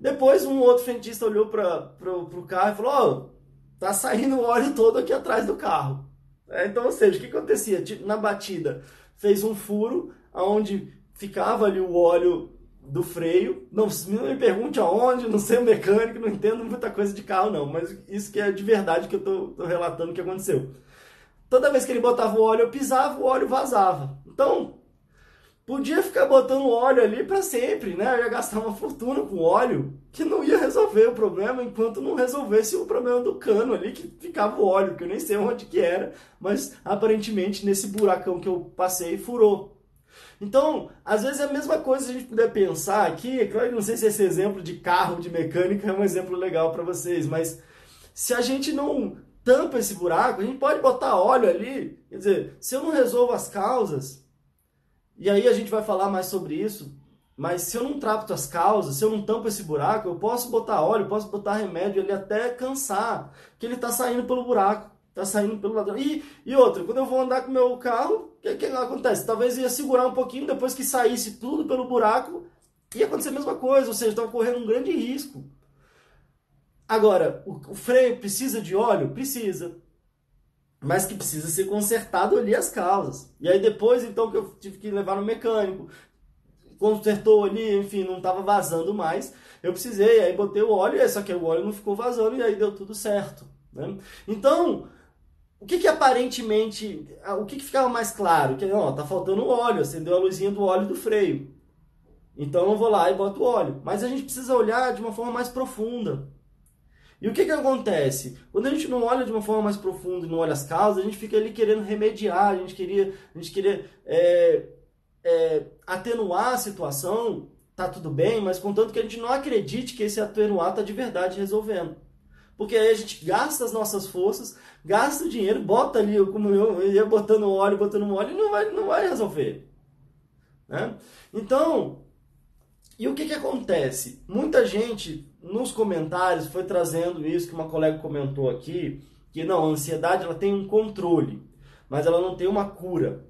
Depois um outro frentista olhou para pro carro e falou, ó, oh, tá saindo o óleo todo aqui atrás do carro. É, então, ou seja, o que acontecia? Na batida, fez um furo, onde ficava ali o óleo do freio. Não, não me pergunte aonde, não sei o mecânico, não entendo muita coisa de carro, não. Mas isso que é de verdade que eu tô, tô relatando que aconteceu. Toda vez que ele botava o óleo, eu pisava, o óleo vazava. Então, podia ficar botando óleo ali para sempre, né? Eu ia gastar uma fortuna com óleo que não ia resolver o problema enquanto não resolvesse o problema do cano ali que ficava o óleo, que eu nem sei onde que era, mas aparentemente nesse buracão que eu passei furou. Então, às vezes é a mesma coisa a gente puder pensar aqui, é claro não sei se esse exemplo de carro, de mecânica é um exemplo legal para vocês, mas se a gente não tampa esse buraco, a gente pode botar óleo ali, quer dizer, se eu não resolvo as causas, e aí a gente vai falar mais sobre isso, mas se eu não trato as causas, se eu não tampo esse buraco, eu posso botar óleo, posso botar remédio ali até cansar, que ele está saindo pelo buraco tá saindo pelo ladrão. E, e outra, quando eu vou andar com o meu carro, o que, que acontece? Talvez ia segurar um pouquinho, depois que saísse tudo pelo buraco, ia acontecer a mesma coisa, ou seja, estava correndo um grande risco. Agora, o, o freio precisa de óleo? Precisa. Mas que precisa ser consertado ali as causas. E aí depois, então, que eu tive que levar no mecânico, consertou ali, enfim, não estava vazando mais eu precisei, aí botei o óleo, só que o óleo não ficou vazando e aí deu tudo certo. Né? Então, o que, que aparentemente, o que, que ficava mais claro? Que ó, tá faltando óleo, acendeu a luzinha do óleo do freio. Então eu vou lá e boto o óleo. Mas a gente precisa olhar de uma forma mais profunda. E o que, que acontece? Quando a gente não olha de uma forma mais profunda e não olha as causas, a gente fica ali querendo remediar, a gente queria, a gente queria é, é, atenuar a situação, tá tudo bem, mas contanto que a gente não acredite que esse atenuar tá de verdade resolvendo. Porque aí a gente gasta as nossas forças, gasta o dinheiro, bota ali, como eu, ia botando óleo, botando óleo, e não vai, não vai resolver. Né? Então, e o que, que acontece? Muita gente nos comentários foi trazendo isso que uma colega comentou aqui, que não, a ansiedade ela tem um controle, mas ela não tem uma cura.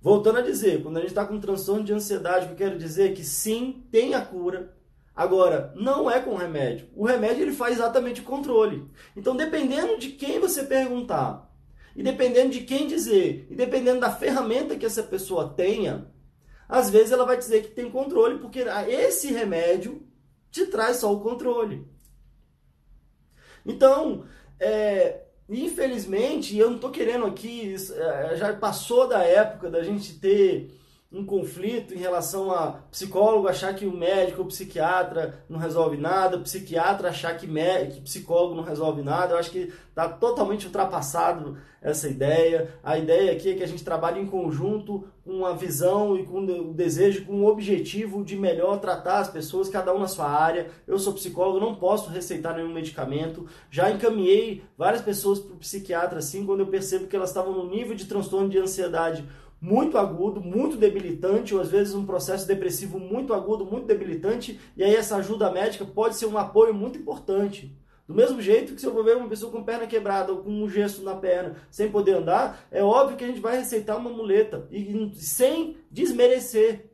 Voltando a dizer, quando a gente está com transtorno de ansiedade, o que eu quero dizer é que sim, tem a cura. Agora, não é com remédio. O remédio ele faz exatamente o controle. Então, dependendo de quem você perguntar, e dependendo de quem dizer, e dependendo da ferramenta que essa pessoa tenha, às vezes ela vai dizer que tem controle, porque esse remédio te traz só o controle. Então, é, infelizmente, eu não estou querendo aqui, é, já passou da época da gente ter um conflito em relação a psicólogo achar que o médico ou psiquiatra não resolve nada, psiquiatra achar que, que psicólogo não resolve nada. Eu acho que está totalmente ultrapassado essa ideia. A ideia aqui é que a gente trabalhe em conjunto com uma visão e com o desejo, com o objetivo de melhor tratar as pessoas, cada um na sua área. Eu sou psicólogo, não posso receitar nenhum medicamento. Já encaminhei várias pessoas para o psiquiatra assim, quando eu percebo que elas estavam no nível de transtorno de ansiedade muito agudo, muito debilitante, ou às vezes um processo depressivo muito agudo, muito debilitante, e aí essa ajuda médica pode ser um apoio muito importante. Do mesmo jeito que se eu vou ver uma pessoa com perna quebrada ou com um gesso na perna, sem poder andar, é óbvio que a gente vai receitar uma muleta, e sem desmerecer.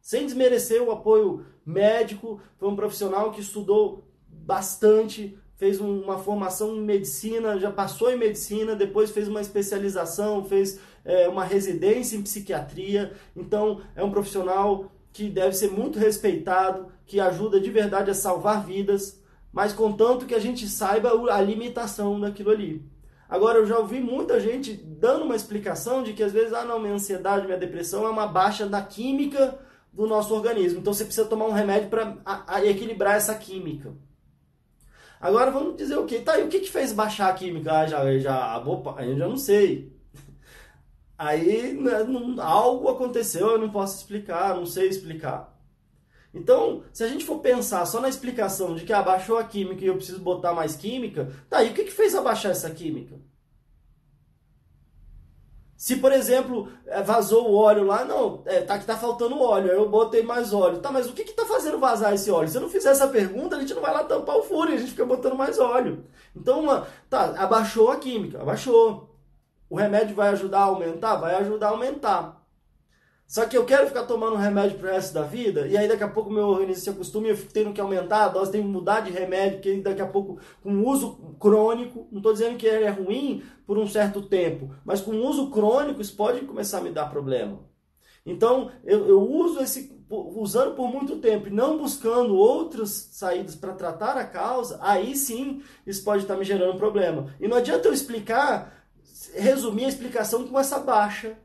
Sem desmerecer o apoio médico, foi um profissional que estudou bastante, fez uma formação em medicina, já passou em medicina, depois fez uma especialização, fez é, uma residência em psiquiatria. Então, é um profissional que deve ser muito respeitado, que ajuda de verdade a salvar vidas, mas contanto que a gente saiba a limitação daquilo ali. Agora, eu já ouvi muita gente dando uma explicação de que às vezes, ah, não, minha ansiedade, minha depressão é uma baixa da química do nosso organismo. Então, você precisa tomar um remédio para equilibrar essa química. Agora vamos dizer o que? Tá, e o que, que fez baixar a química? Ah, já, já, opa, eu já não sei. Aí né, algo aconteceu, eu não posso explicar, não sei explicar. Então, se a gente for pensar só na explicação de que abaixou a química e eu preciso botar mais química, tá, e o que, que fez abaixar essa química? Se, por exemplo, é, vazou o óleo lá, não, é, tá que tá faltando óleo, eu botei mais óleo. Tá, mas o que que tá fazendo vazar esse óleo? Se eu não fizer essa pergunta, a gente não vai lá tampar o furo a gente fica botando mais óleo. Então, uma, tá, abaixou a química, abaixou. O remédio vai ajudar a aumentar? Vai ajudar a aumentar. Só que eu quero ficar tomando remédio pro resto da vida, e aí daqui a pouco meu organismo se acostuma e eu fico tendo que aumentar a dose, tenho que mudar de remédio, que daqui a pouco, com uso crônico, não estou dizendo que ele é ruim por um certo tempo, mas com uso crônico isso pode começar a me dar problema. Então, eu, eu uso esse, usando por muito tempo e não buscando outras saídas para tratar a causa, aí sim isso pode estar me gerando problema. E não adianta eu explicar resumir a explicação com essa baixa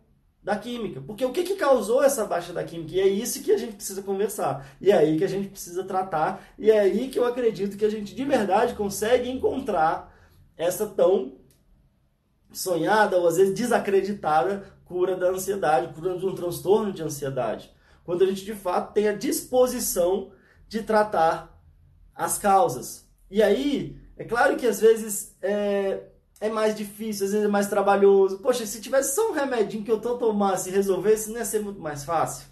da química. Porque o que, que causou essa baixa da química? E é isso que a gente precisa conversar. E é aí que a gente precisa tratar. E é aí que eu acredito que a gente de verdade consegue encontrar essa tão sonhada ou às vezes desacreditada cura da ansiedade, cura de um transtorno de ansiedade. Quando a gente de fato tem a disposição de tratar as causas. E aí, é claro que às vezes é, é mais difícil, às vezes é mais trabalhoso. Poxa, se tivesse só um remedinho que eu tanto tomasse e resolvesse, não ia ser muito mais fácil.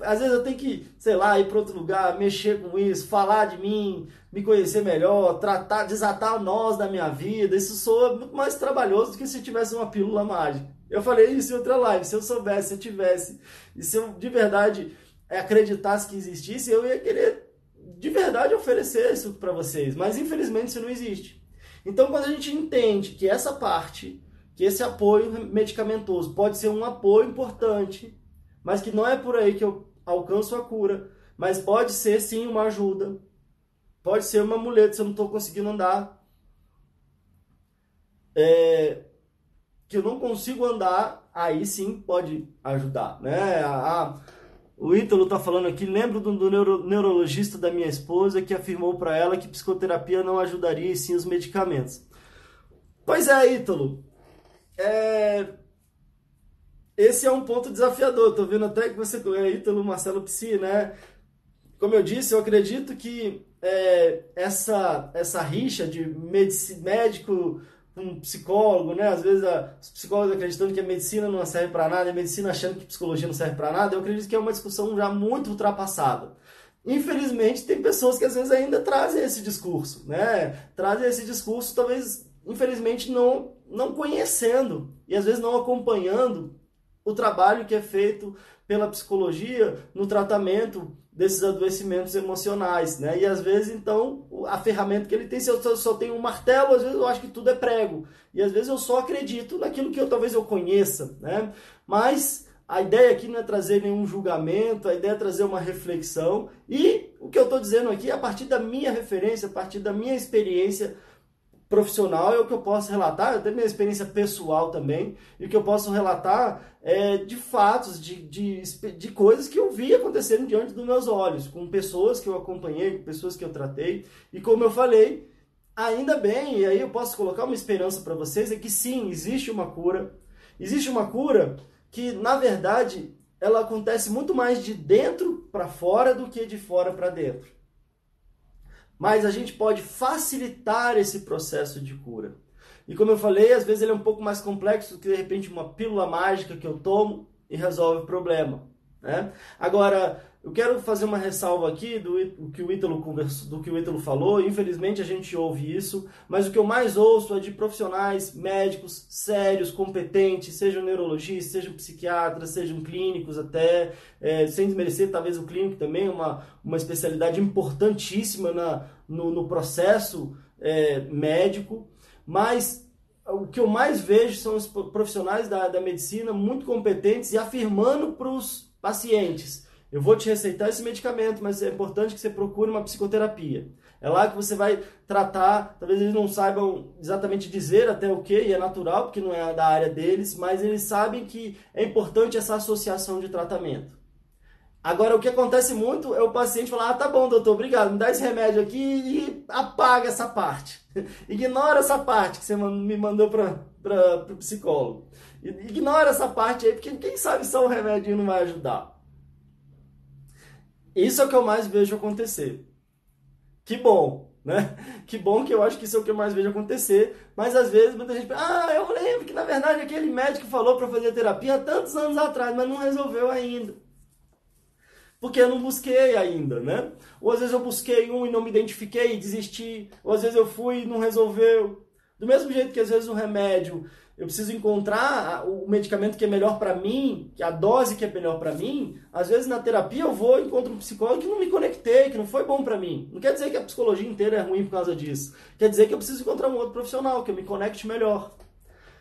Às vezes eu tenho que, sei lá, ir para outro lugar, mexer com isso, falar de mim, me conhecer melhor, tratar, desatar nós da minha vida. Isso soa muito mais trabalhoso do que se tivesse uma pílula mágica. Eu falei isso em outra live. Se eu soubesse, se eu tivesse, e se eu de verdade acreditasse que existisse, eu ia querer de verdade oferecer isso para vocês. Mas infelizmente isso não existe. Então, quando a gente entende que essa parte, que esse apoio medicamentoso pode ser um apoio importante, mas que não é por aí que eu alcanço a cura, mas pode ser sim uma ajuda. Pode ser uma muleta se eu não estou conseguindo andar. É, que eu não consigo andar, aí sim pode ajudar, né? A, o Ítalo está falando aqui, lembro do, do neuro, neurologista da minha esposa que afirmou para ela que psicoterapia não ajudaria e sim os medicamentos. Pois é, Ítalo. É... Esse é um ponto desafiador. Tô vendo até que você é Ítalo Marcelo Psi, né? Como eu disse, eu acredito que é, essa, essa rixa de médico um psicólogo, né? Às vezes a, os psicólogos acreditando que a medicina não serve para nada, a medicina achando que psicologia não serve para nada. Eu acredito que é uma discussão já muito ultrapassada. Infelizmente, tem pessoas que às vezes ainda trazem esse discurso, né? Trazem esse discurso, talvez, infelizmente, não, não conhecendo e às vezes não acompanhando o trabalho que é feito pela psicologia no tratamento desses adoecimentos emocionais, né? E às vezes, então, a ferramenta que ele tem, se eu só, tenho um martelo, às vezes eu acho que tudo é prego. E às vezes eu só acredito naquilo que eu talvez eu conheça, né? Mas a ideia aqui não é trazer nenhum julgamento, a ideia é trazer uma reflexão. E o que eu estou dizendo aqui, a partir da minha referência, a partir da minha experiência, profissional é o que eu posso relatar, tenho minha experiência pessoal também, e o que eu posso relatar é de fatos, de, de, de coisas que eu vi acontecendo diante dos meus olhos, com pessoas que eu acompanhei, com pessoas que eu tratei, e como eu falei, ainda bem, e aí eu posso colocar uma esperança para vocês, é que sim, existe uma cura, existe uma cura que, na verdade, ela acontece muito mais de dentro para fora do que de fora para dentro mas a gente pode facilitar esse processo de cura. E como eu falei, às vezes ele é um pouco mais complexo do que de repente uma pílula mágica que eu tomo e resolve o problema. Né? Agora, eu quero fazer uma ressalva aqui do, do que o Ítalo do que o Ítalo falou. Infelizmente a gente ouve isso, mas o que eu mais ouço é de profissionais médicos sérios, competentes, sejam neurologistas, sejam psiquiatras, sejam clínicos até, é, sem desmerecer talvez o clínico também, uma, uma especialidade importantíssima na, no, no processo é, médico, mas o que eu mais vejo são os profissionais da, da medicina muito competentes e afirmando para os pacientes eu vou te receitar esse medicamento, mas é importante que você procure uma psicoterapia. É lá que você vai tratar, talvez eles não saibam exatamente dizer até o que, e é natural, porque não é da área deles, mas eles sabem que é importante essa associação de tratamento. Agora, o que acontece muito é o paciente falar: ah, tá bom, doutor, obrigado, me dá esse remédio aqui e apaga essa parte. Ignora essa parte que você me mandou para o psicólogo. Ignora essa parte aí, porque quem sabe só o remédio não vai ajudar. Isso é o que eu mais vejo acontecer. Que bom, né? Que bom que eu acho que isso é o que eu mais vejo acontecer. Mas às vezes muita gente pensa, ah, eu lembro que na verdade aquele médico falou para fazer terapia há tantos anos atrás, mas não resolveu ainda. Porque eu não busquei ainda, né? Ou às vezes eu busquei um e não me identifiquei e desisti. Ou às vezes eu fui e não resolveu. Do mesmo jeito que às vezes o remédio eu preciso encontrar o medicamento que é melhor para mim, a dose que é melhor para mim. Às vezes na terapia eu vou encontro um psicólogo que não me conectei, que não foi bom para mim. Não quer dizer que a psicologia inteira é ruim por causa disso. Quer dizer que eu preciso encontrar um outro profissional que eu me conecte melhor.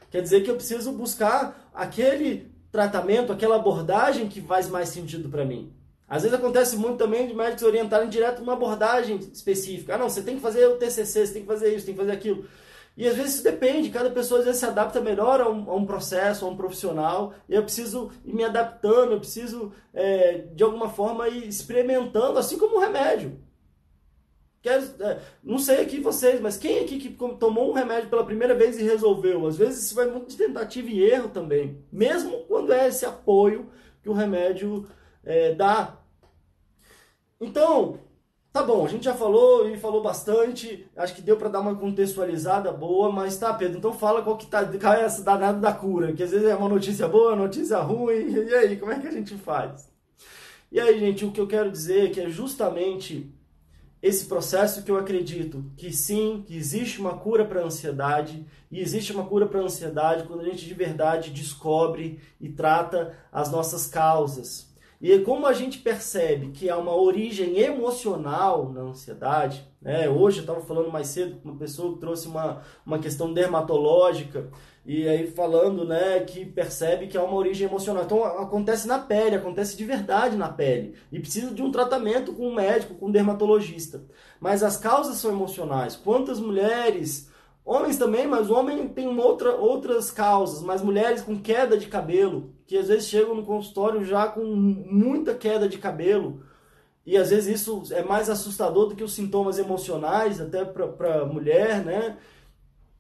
Quer dizer que eu preciso buscar aquele tratamento, aquela abordagem que faz mais sentido para mim. Às vezes acontece muito também de médicos orientarem direto uma abordagem específica. Ah, não, você tem que fazer o TCC, você tem que fazer isso, tem que fazer aquilo. E às vezes isso depende, cada pessoa às vezes se adapta melhor a um, a um processo, a um profissional, eu preciso ir me adaptando, eu preciso é, de alguma forma ir experimentando, assim como um remédio. Quero, é, não sei aqui vocês, mas quem aqui que tomou um remédio pela primeira vez e resolveu? Às vezes isso vai muito de tentativa e erro também, mesmo quando é esse apoio que o remédio é, dá. Então, Tá bom, a gente já falou e falou bastante, acho que deu para dar uma contextualizada boa, mas tá, Pedro, então fala qual que tá, qual é essa danada da cura, que às vezes é uma notícia boa, notícia ruim, e aí, como é que a gente faz? E aí, gente, o que eu quero dizer é que é justamente esse processo que eu acredito que sim, que existe uma cura para a ansiedade, e existe uma cura para a ansiedade quando a gente de verdade descobre e trata as nossas causas. E como a gente percebe que há uma origem emocional na ansiedade, né? hoje eu estava falando mais cedo com uma pessoa que trouxe uma, uma questão dermatológica, e aí falando né, que percebe que há uma origem emocional. Então acontece na pele, acontece de verdade na pele, e precisa de um tratamento com um médico, com um dermatologista. Mas as causas são emocionais. Quantas mulheres Homens também, mas o homem tem outra, outras causas, mas mulheres com queda de cabelo, que às vezes chegam no consultório já com muita queda de cabelo, e às vezes isso é mais assustador do que os sintomas emocionais, até para a mulher, né?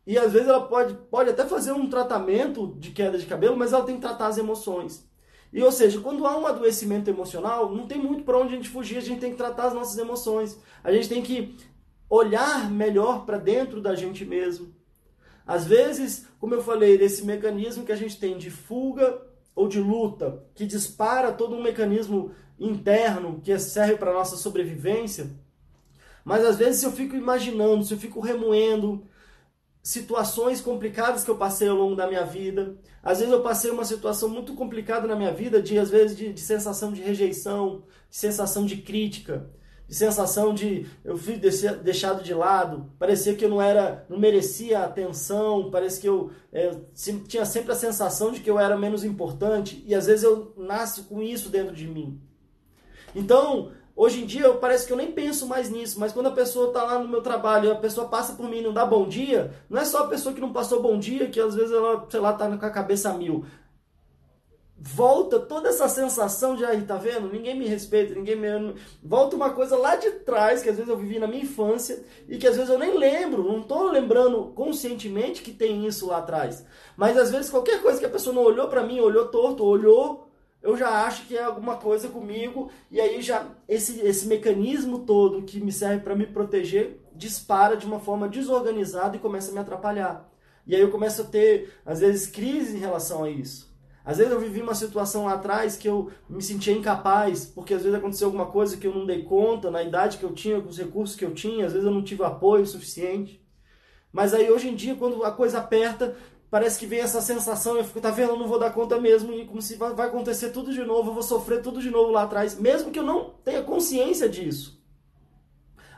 E às vezes ela pode, pode até fazer um tratamento de queda de cabelo, mas ela tem que tratar as emoções. E ou seja, quando há um adoecimento emocional, não tem muito para onde a gente fugir, a gente tem que tratar as nossas emoções. A gente tem que olhar melhor para dentro da gente mesmo. Às vezes, como eu falei, desse mecanismo que a gente tem de fuga ou de luta, que dispara todo um mecanismo interno que serve para nossa sobrevivência. Mas às vezes eu fico imaginando, eu fico remoendo situações complicadas que eu passei ao longo da minha vida. Às vezes eu passei uma situação muito complicada na minha vida, de às vezes de, de sensação de rejeição, de sensação de crítica sensação de eu fui deixado de lado, parecia que eu não era, não merecia atenção, parece que eu é, tinha sempre a sensação de que eu era menos importante e às vezes eu nasço com isso dentro de mim. Então, hoje em dia parece que eu nem penso mais nisso, mas quando a pessoa está lá no meu trabalho a pessoa passa por mim e não dá bom dia, não é só a pessoa que não passou bom dia que às vezes ela, sei lá, tá com a cabeça a mil volta toda essa sensação de aí, tá vendo? Ninguém me respeita, ninguém me. Volta uma coisa lá de trás, que às vezes eu vivi na minha infância e que às vezes eu nem lembro, não tô lembrando conscientemente que tem isso lá atrás. Mas às vezes qualquer coisa que a pessoa não olhou para mim, olhou torto, olhou, eu já acho que é alguma coisa comigo e aí já esse, esse mecanismo todo que me serve para me proteger dispara de uma forma desorganizada e começa a me atrapalhar. E aí eu começo a ter, às vezes, crise em relação a isso. Às vezes eu vivi uma situação lá atrás que eu me sentia incapaz, porque às vezes aconteceu alguma coisa que eu não dei conta, na idade que eu tinha, com os recursos que eu tinha, às vezes eu não tive apoio suficiente. Mas aí hoje em dia, quando a coisa aperta, parece que vem essa sensação, eu fico, tá vendo, eu não vou dar conta mesmo, e como se vai acontecer tudo de novo, eu vou sofrer tudo de novo lá atrás, mesmo que eu não tenha consciência disso.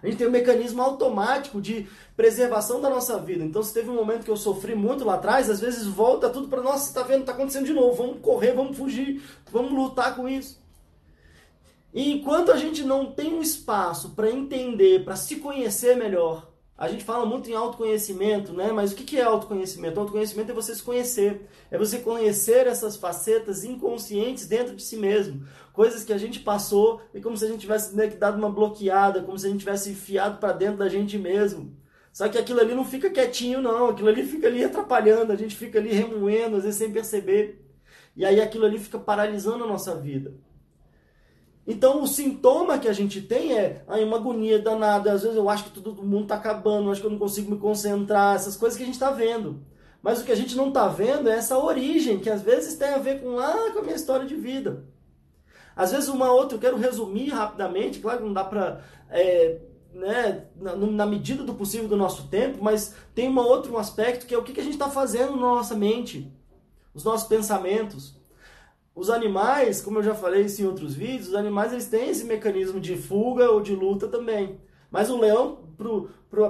A gente tem um mecanismo automático de preservação da nossa vida. Então, se teve um momento que eu sofri muito lá atrás, às vezes volta tudo para nós, está vendo, está acontecendo de novo. Vamos correr, vamos fugir, vamos lutar com isso. E enquanto a gente não tem um espaço para entender, para se conhecer melhor, a gente fala muito em autoconhecimento, né? Mas o que é autoconhecimento? Autoconhecimento é você se conhecer. É você conhecer essas facetas inconscientes dentro de si mesmo. Coisas que a gente passou e como se a gente tivesse né, dado uma bloqueada, como se a gente tivesse enfiado para dentro da gente mesmo. Só que aquilo ali não fica quietinho, não. Aquilo ali fica ali atrapalhando, a gente fica ali remoendo, às vezes sem perceber. E aí aquilo ali fica paralisando a nossa vida. Então o sintoma que a gente tem é aí, uma agonia danada. Às vezes eu acho que todo mundo está acabando, acho que eu não consigo me concentrar, essas coisas que a gente está vendo. Mas o que a gente não está vendo é essa origem, que às vezes tem a ver com lá com a minha história de vida. Às vezes uma outra, eu quero resumir rapidamente, claro que não dá para. É, né, na, na, medida do possível do nosso tempo, mas tem um outro aspecto que é o que, que a gente está fazendo na nossa mente, os nossos pensamentos. Os animais, como eu já falei isso em outros vídeos, os animais eles têm esse mecanismo de fuga ou de luta também. Mas o leão,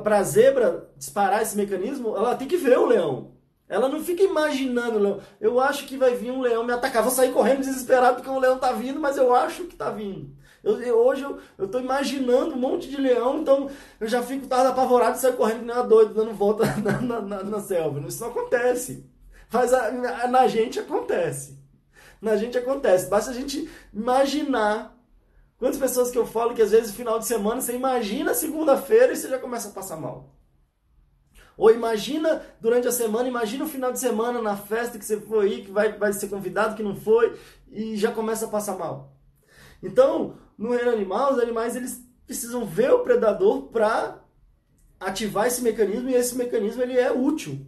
para a zebra disparar esse mecanismo, ela tem que ver o leão. Ela não fica imaginando o leão. Eu acho que vai vir um leão me atacar. Vou sair correndo desesperado porque o leão está vindo, mas eu acho que está vindo. Eu, eu, hoje eu, estou imaginando um monte de leão, então eu já fico tarde apavorado e saio correndo que nem uma doida, dando volta na, na, na, na selva. Isso não acontece. Mas a, na gente acontece na gente acontece. Basta a gente imaginar. Quantas pessoas que eu falo que às vezes final de semana você imagina segunda-feira e você já começa a passar mal. Ou imagina durante a semana, imagina o final de semana na festa que você foi aí, que vai, vai ser convidado, que não foi, e já começa a passar mal. Então, no reino animal, os animais eles precisam ver o predador para ativar esse mecanismo e esse mecanismo ele é útil.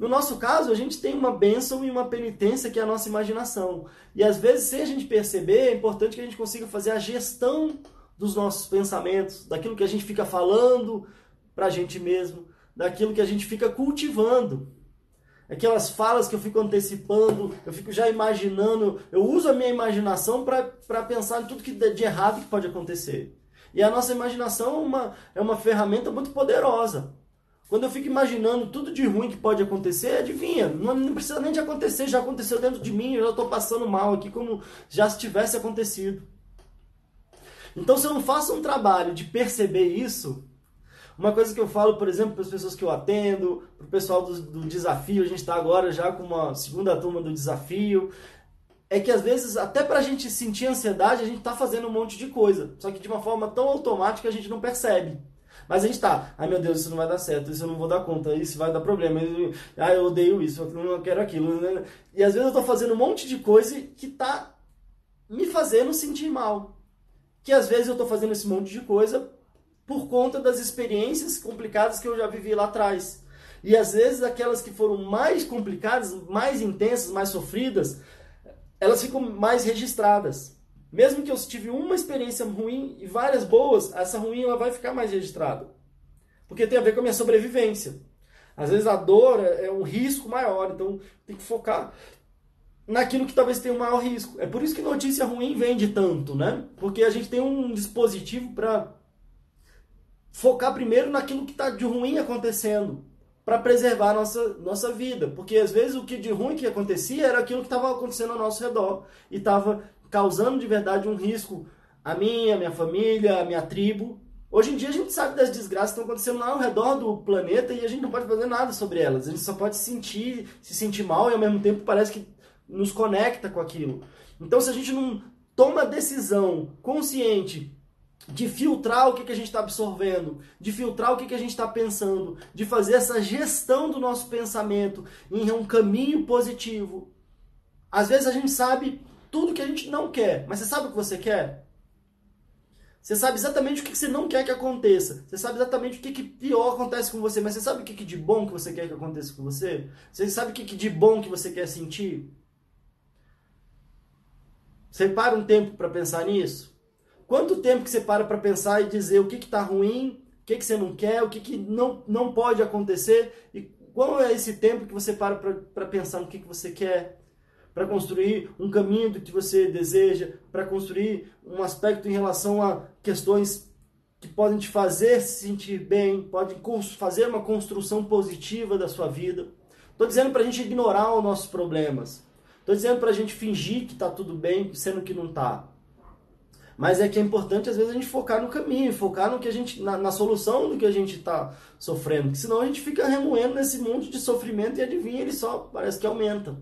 No nosso caso, a gente tem uma bênção e uma penitência que é a nossa imaginação. E às vezes, sem a gente perceber, é importante que a gente consiga fazer a gestão dos nossos pensamentos, daquilo que a gente fica falando para a gente mesmo, daquilo que a gente fica cultivando. aquelas falas que eu fico antecipando, eu fico já imaginando, eu uso a minha imaginação para pensar em tudo que de errado que pode acontecer. E a nossa imaginação é uma, é uma ferramenta muito poderosa. Quando eu fico imaginando tudo de ruim que pode acontecer, adivinha, não, não precisa nem de acontecer, já aconteceu dentro de mim, eu já estou passando mal aqui como já se tivesse acontecido. Então, se eu não faço um trabalho de perceber isso, uma coisa que eu falo, por exemplo, para as pessoas que eu atendo, para o pessoal do, do desafio, a gente está agora já com uma segunda turma do desafio, é que às vezes, até para a gente sentir ansiedade, a gente está fazendo um monte de coisa, só que de uma forma tão automática a gente não percebe. Mas a gente tá, ai meu Deus, isso não vai dar certo, isso eu não vou dar conta, isso vai dar problema, ai eu odeio isso, eu não quero aquilo. Né? E às vezes eu tô fazendo um monte de coisa que tá me fazendo sentir mal. Que às vezes eu tô fazendo esse monte de coisa por conta das experiências complicadas que eu já vivi lá atrás. E às vezes aquelas que foram mais complicadas, mais intensas, mais sofridas, elas ficam mais registradas. Mesmo que eu tive uma experiência ruim e várias boas, essa ruim ela vai ficar mais registrada. Porque tem a ver com a minha sobrevivência. Às vezes a dor é, um risco maior, então tem que focar naquilo que talvez tenha um maior risco. É por isso que notícia ruim vende tanto, né? Porque a gente tem um dispositivo para focar primeiro naquilo que está de ruim acontecendo, para preservar a nossa, nossa vida. Porque às vezes o que de ruim que acontecia era aquilo que estava acontecendo ao nosso redor e estava causando de verdade um risco a mim, a minha família, a minha tribo. Hoje em dia a gente sabe das desgraças que estão acontecendo lá ao redor do planeta e a gente não pode fazer nada sobre elas. A gente só pode sentir, se sentir mal e ao mesmo tempo parece que nos conecta com aquilo. Então se a gente não toma decisão consciente de filtrar o que, que a gente está absorvendo, de filtrar o que, que a gente está pensando, de fazer essa gestão do nosso pensamento em um caminho positivo. Às vezes a gente sabe tudo que a gente não quer. Mas você sabe o que você quer? Você sabe exatamente o que você não quer que aconteça. Você sabe exatamente o que, pior acontece com você. Mas você sabe o que, de bom que você quer que aconteça com você? Você sabe o que, de bom que você quer sentir? Você para um tempo para pensar nisso? Quanto tempo que você para para pensar e dizer o que está ruim, o que, que você não quer, o que, que não, não pode acontecer? E qual é esse tempo que você para para pensar no que, que você quer? Para construir um caminho do que você deseja, para construir um aspecto em relação a questões que podem te fazer se sentir bem, podem fazer uma construção positiva da sua vida. Estou dizendo para a gente ignorar os nossos problemas. Estou dizendo para a gente fingir que está tudo bem, sendo que não está. Mas é que é importante, às vezes, a gente focar no caminho, focar no que a gente, na, na solução do que a gente está sofrendo. Porque senão a gente fica remoendo nesse monte de sofrimento e adivinha, ele só parece que aumenta.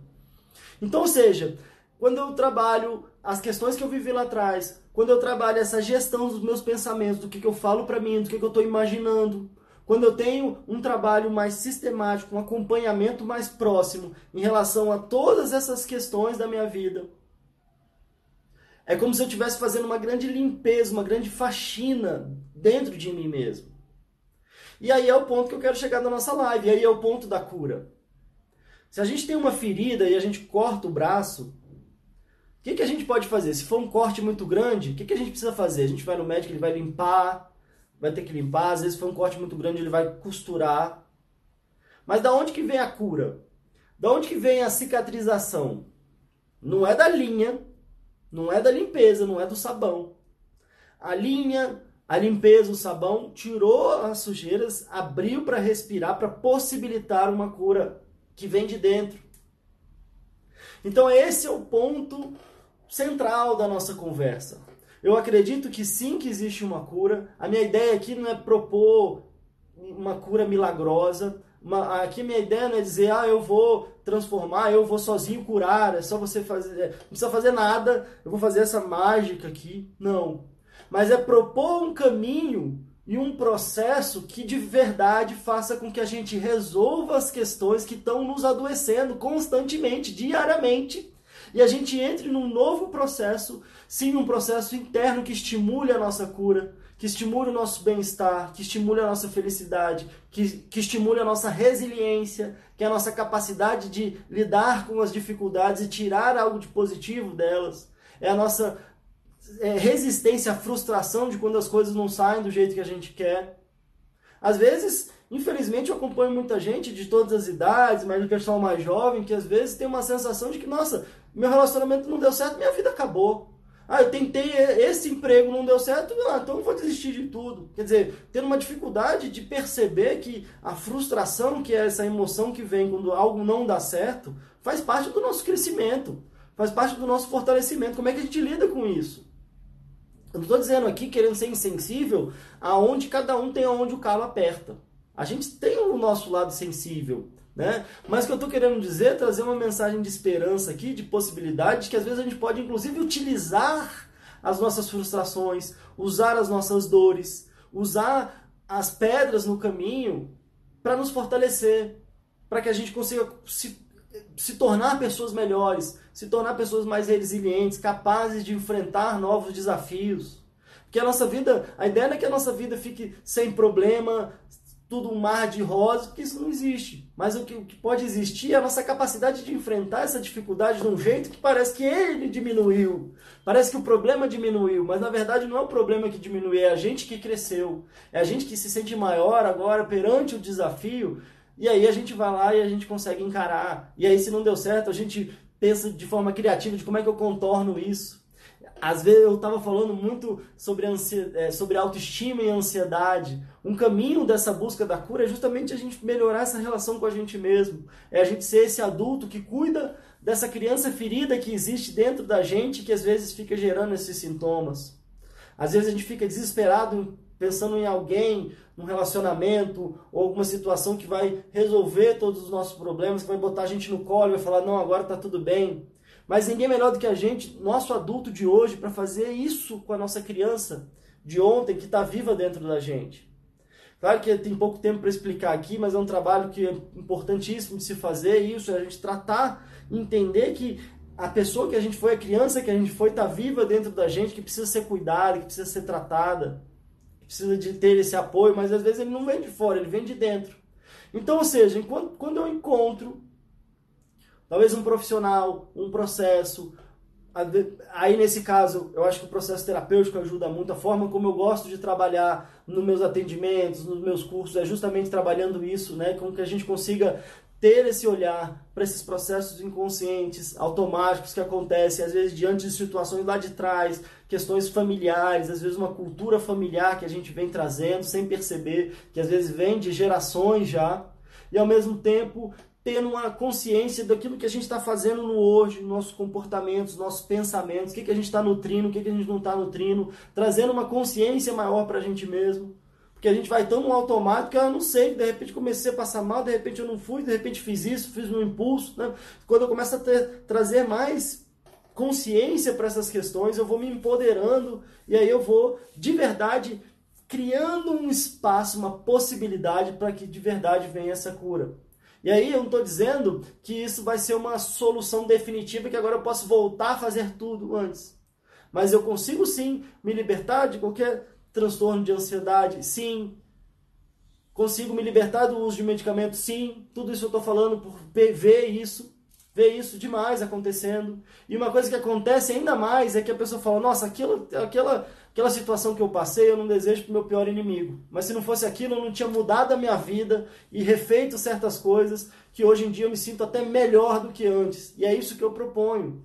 Então, ou seja, quando eu trabalho as questões que eu vivi lá atrás, quando eu trabalho essa gestão dos meus pensamentos, do que, que eu falo para mim, do que, que eu estou imaginando, quando eu tenho um trabalho mais sistemático, um acompanhamento mais próximo em relação a todas essas questões da minha vida, é como se eu estivesse fazendo uma grande limpeza, uma grande faxina dentro de mim mesmo. E aí é o ponto que eu quero chegar na nossa live, e aí é o ponto da cura. Se a gente tem uma ferida e a gente corta o braço, o que, que a gente pode fazer? Se for um corte muito grande, o que, que a gente precisa fazer? A gente vai no médico, ele vai limpar, vai ter que limpar. Às vezes, se for um corte muito grande, ele vai costurar. Mas da onde que vem a cura? Da onde que vem a cicatrização? Não é da linha, não é da limpeza, não é do sabão. A linha, a limpeza, o sabão tirou as sujeiras, abriu para respirar, para possibilitar uma cura que vem de dentro. Então esse é o ponto central da nossa conversa. Eu acredito que sim que existe uma cura. A minha ideia aqui não é propor uma cura milagrosa. Uma, aqui minha ideia não é dizer, ah, eu vou transformar, eu vou sozinho curar, é só você fazer, é, não precisa fazer nada, eu vou fazer essa mágica aqui. Não. Mas é propor um caminho e um processo que de verdade faça com que a gente resolva as questões que estão nos adoecendo constantemente, diariamente, e a gente entre num novo processo, sim, um processo interno que estimule a nossa cura, que estimule o nosso bem-estar, que estimule a nossa felicidade, que, que estimule a nossa resiliência, que a nossa capacidade de lidar com as dificuldades e tirar algo de positivo delas. É a nossa é, resistência à frustração de quando as coisas não saem do jeito que a gente quer. Às vezes Infelizmente eu acompanho muita gente de todas as idades, mas o pessoal mais jovem que às vezes tem uma sensação de que, nossa, meu relacionamento não deu certo, minha vida acabou. Ah, eu tentei esse emprego, não deu certo, ah, então eu vou desistir de tudo. Quer dizer, tendo uma dificuldade de perceber que a frustração, que é essa emoção que vem quando algo não dá certo, faz parte do nosso crescimento, faz parte do nosso fortalecimento. Como é que a gente lida com isso? Eu não estou dizendo aqui querendo ser insensível aonde cada um tem aonde o calo aperta. A gente tem o nosso lado sensível. Né? Mas o que eu estou querendo dizer é trazer uma mensagem de esperança aqui, de possibilidade, que às vezes a gente pode inclusive utilizar as nossas frustrações, usar as nossas dores, usar as pedras no caminho para nos fortalecer, para que a gente consiga se, se tornar pessoas melhores, se tornar pessoas mais resilientes, capazes de enfrentar novos desafios. Porque a nossa vida, a ideia não é que a nossa vida fique sem problema, tudo um mar de rosas, porque isso não existe. Mas o que, o que, pode existir é a nossa capacidade de enfrentar essa dificuldade de um jeito que parece que ele diminuiu. Parece que o problema diminuiu, mas na verdade não é o problema que diminuiu, é a gente que cresceu. É a gente que se sente maior agora perante o desafio. E aí a gente vai lá e a gente consegue encarar. E aí se não deu certo, a gente pensa de forma criativa de como é que eu contorno isso. Às vezes eu estava falando muito sobre, é, sobre autoestima e ansiedade. Um caminho dessa busca da cura é justamente a gente melhorar essa relação com a gente mesmo. É a gente ser esse adulto que cuida dessa criança ferida que existe dentro da gente que às vezes fica gerando esses sintomas. Às vezes a gente fica desesperado pensando em alguém, num relacionamento ou alguma situação que vai resolver todos os nossos problemas, que vai botar a gente no colo e vai falar: não, agora está tudo bem. Mas ninguém melhor do que a gente, nosso adulto de hoje, para fazer isso com a nossa criança de ontem que está viva dentro da gente. Claro que tem pouco tempo para explicar aqui, mas é um trabalho que é importantíssimo de se fazer isso, é a gente tratar, entender que a pessoa que a gente foi, a criança que a gente foi, está viva dentro da gente, que precisa ser cuidada, que precisa ser tratada, precisa de ter esse apoio, mas às vezes ele não vem de fora, ele vem de dentro. Então, ou seja, enquanto, quando eu encontro Talvez um profissional, um processo. Aí, nesse caso, eu acho que o processo terapêutico ajuda muito. A forma como eu gosto de trabalhar nos meus atendimentos, nos meus cursos, é justamente trabalhando isso, né? Com que a gente consiga ter esse olhar para esses processos inconscientes, automáticos que acontecem, às vezes diante de situações lá de trás, questões familiares, às vezes uma cultura familiar que a gente vem trazendo sem perceber, que às vezes vem de gerações já, e ao mesmo tempo tendo uma consciência daquilo que a gente está fazendo no hoje, nossos comportamentos, nossos pensamentos, o que, que a gente está nutrindo, o que, que a gente não está nutrindo, trazendo uma consciência maior para a gente mesmo. Porque a gente vai tão no automático que eu não sei, de repente comecei a passar mal, de repente eu não fui, de repente fiz isso, fiz um impulso. Né? Quando eu começo a ter, trazer mais consciência para essas questões, eu vou me empoderando e aí eu vou de verdade criando um espaço, uma possibilidade para que de verdade venha essa cura. E aí eu não estou dizendo que isso vai ser uma solução definitiva que agora eu posso voltar a fazer tudo antes. Mas eu consigo sim me libertar de qualquer transtorno de ansiedade, sim. Consigo me libertar do uso de medicamento, sim. Tudo isso eu estou falando por ver isso, ver isso demais acontecendo. E uma coisa que acontece ainda mais é que a pessoa fala: Nossa, aquilo, aquela Aquela situação que eu passei, eu não desejo para o meu pior inimigo. Mas se não fosse aquilo, eu não tinha mudado a minha vida e refeito certas coisas que hoje em dia eu me sinto até melhor do que antes. E é isso que eu proponho.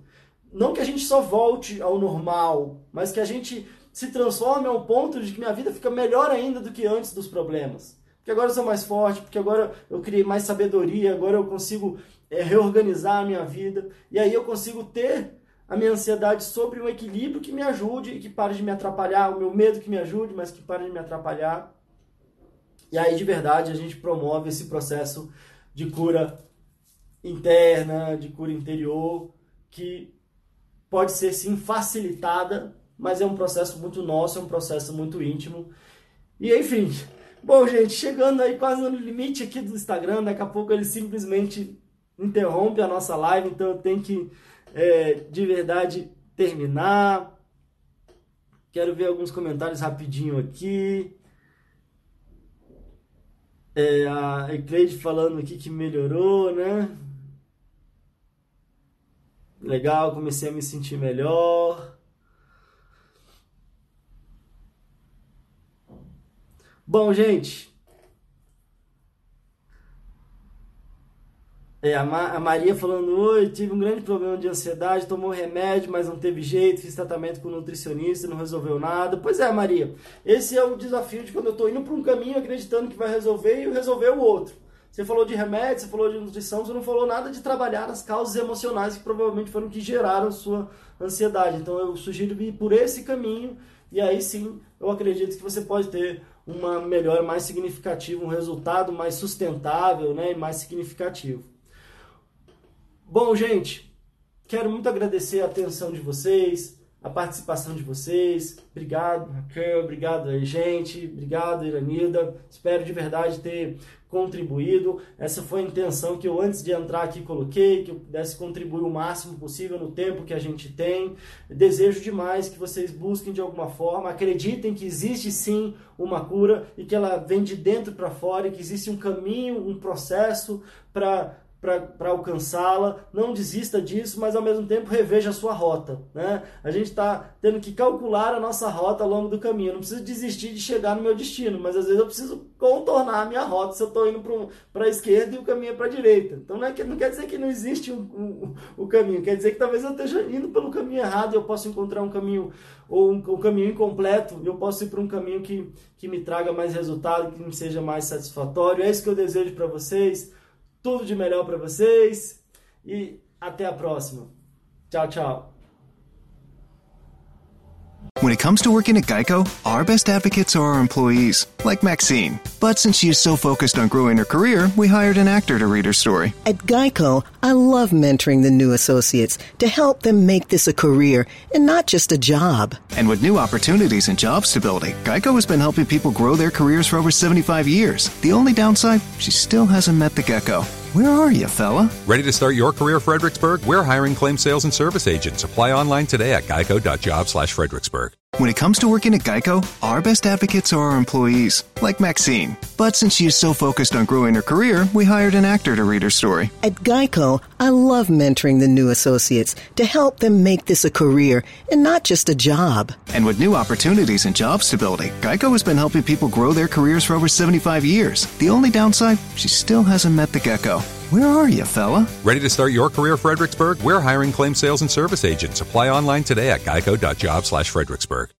Não que a gente só volte ao normal, mas que a gente se transforme ao ponto de que minha vida fica melhor ainda do que antes dos problemas. Porque agora eu sou mais forte, porque agora eu criei mais sabedoria, agora eu consigo é, reorganizar a minha vida. E aí eu consigo ter a minha ansiedade sobre um equilíbrio que me ajude e que pare de me atrapalhar, o meu medo que me ajude, mas que pare de me atrapalhar. E aí, de verdade, a gente promove esse processo de cura interna, de cura interior, que pode ser sim facilitada, mas é um processo muito nosso, é um processo muito íntimo. E enfim, bom, gente, chegando aí quase no limite aqui do Instagram, daqui a pouco ele simplesmente interrompe a nossa live, então eu tenho que é, de verdade terminar. Quero ver alguns comentários rapidinho aqui. É, a Ecleide falando aqui que melhorou, né? Legal, comecei a me sentir melhor. Bom, gente, É, a, Ma a, Maria falando, oi, tive um grande problema de ansiedade, tomou remédio, mas não teve jeito, fiz tratamento com nutricionista, não resolveu nada. Pois é, Maria, esse é o desafio de quando eu estou indo para um caminho acreditando que vai resolver e resolver o outro. Você falou de remédio, você falou de nutrição, você não falou nada de trabalhar as causas emocionais que provavelmente foram que geraram sua ansiedade. Então eu sugiro ir por esse caminho e aí sim eu acredito que você pode ter uma melhora mais significativa, um resultado mais sustentável né, e mais significativo. Bom, gente, quero muito agradecer a atenção de vocês, a participação de vocês. Obrigado, Raquel, obrigado, gente, obrigado, Iranilda. Espero de verdade ter contribuído. Essa foi a intenção que eu, antes de entrar aqui, coloquei, que eu pudesse contribuir o máximo possível no tempo que a gente tem. Desejo demais que vocês busquem de alguma forma, acreditem que existe sim uma cura e que ela vem de dentro para fora e que existe um caminho, um processo para para alcançá-la, não desista disso, mas ao mesmo tempo reveja a sua rota. Né? A gente está tendo que calcular a nossa rota ao longo do caminho. Eu não preciso desistir de chegar no meu destino, mas às vezes eu preciso contornar a minha rota se eu estou indo para a esquerda e o caminho é para a direita. Então não, é que, não quer dizer que não existe o caminho, quer dizer que talvez eu esteja indo pelo caminho errado e eu posso encontrar um caminho ou um, um caminho incompleto e eu posso ir para um caminho que, que me traga mais resultado, que me seja mais satisfatório. É isso que eu desejo para vocês. Tudo de melhor para vocês e até a próxima. Tchau, tchau. When it comes to working at Geico, our best advocates are our employees, like Maxine. But since she is so focused on growing her career, we hired an actor to read her story. At Geico, I love mentoring the new associates to help them make this a career and not just a job. And with new opportunities and job stability, Geico has been helping people grow their careers for over 75 years. The only downside, she still hasn't met the gecko. Where are you, fella? Ready to start your career, Fredericksburg? We're hiring claim sales and service agents. Apply online today at geico.job slash Fredericksburg. When it comes to working at Geico, our best advocates are our employees, like Maxine. But since she is so focused on growing her career, we hired an actor to read her story. At Geico, I love mentoring the new associates to help them make this a career and not just a job. And with new opportunities and job stability, Geico has been helping people grow their careers for over 75 years. The only downside, she still hasn't met the gecko. Where are you, fella? Ready to start your career, Fredericksburg? We're hiring claim sales and service agents. Apply online today at geico.job slash Fredericksburg.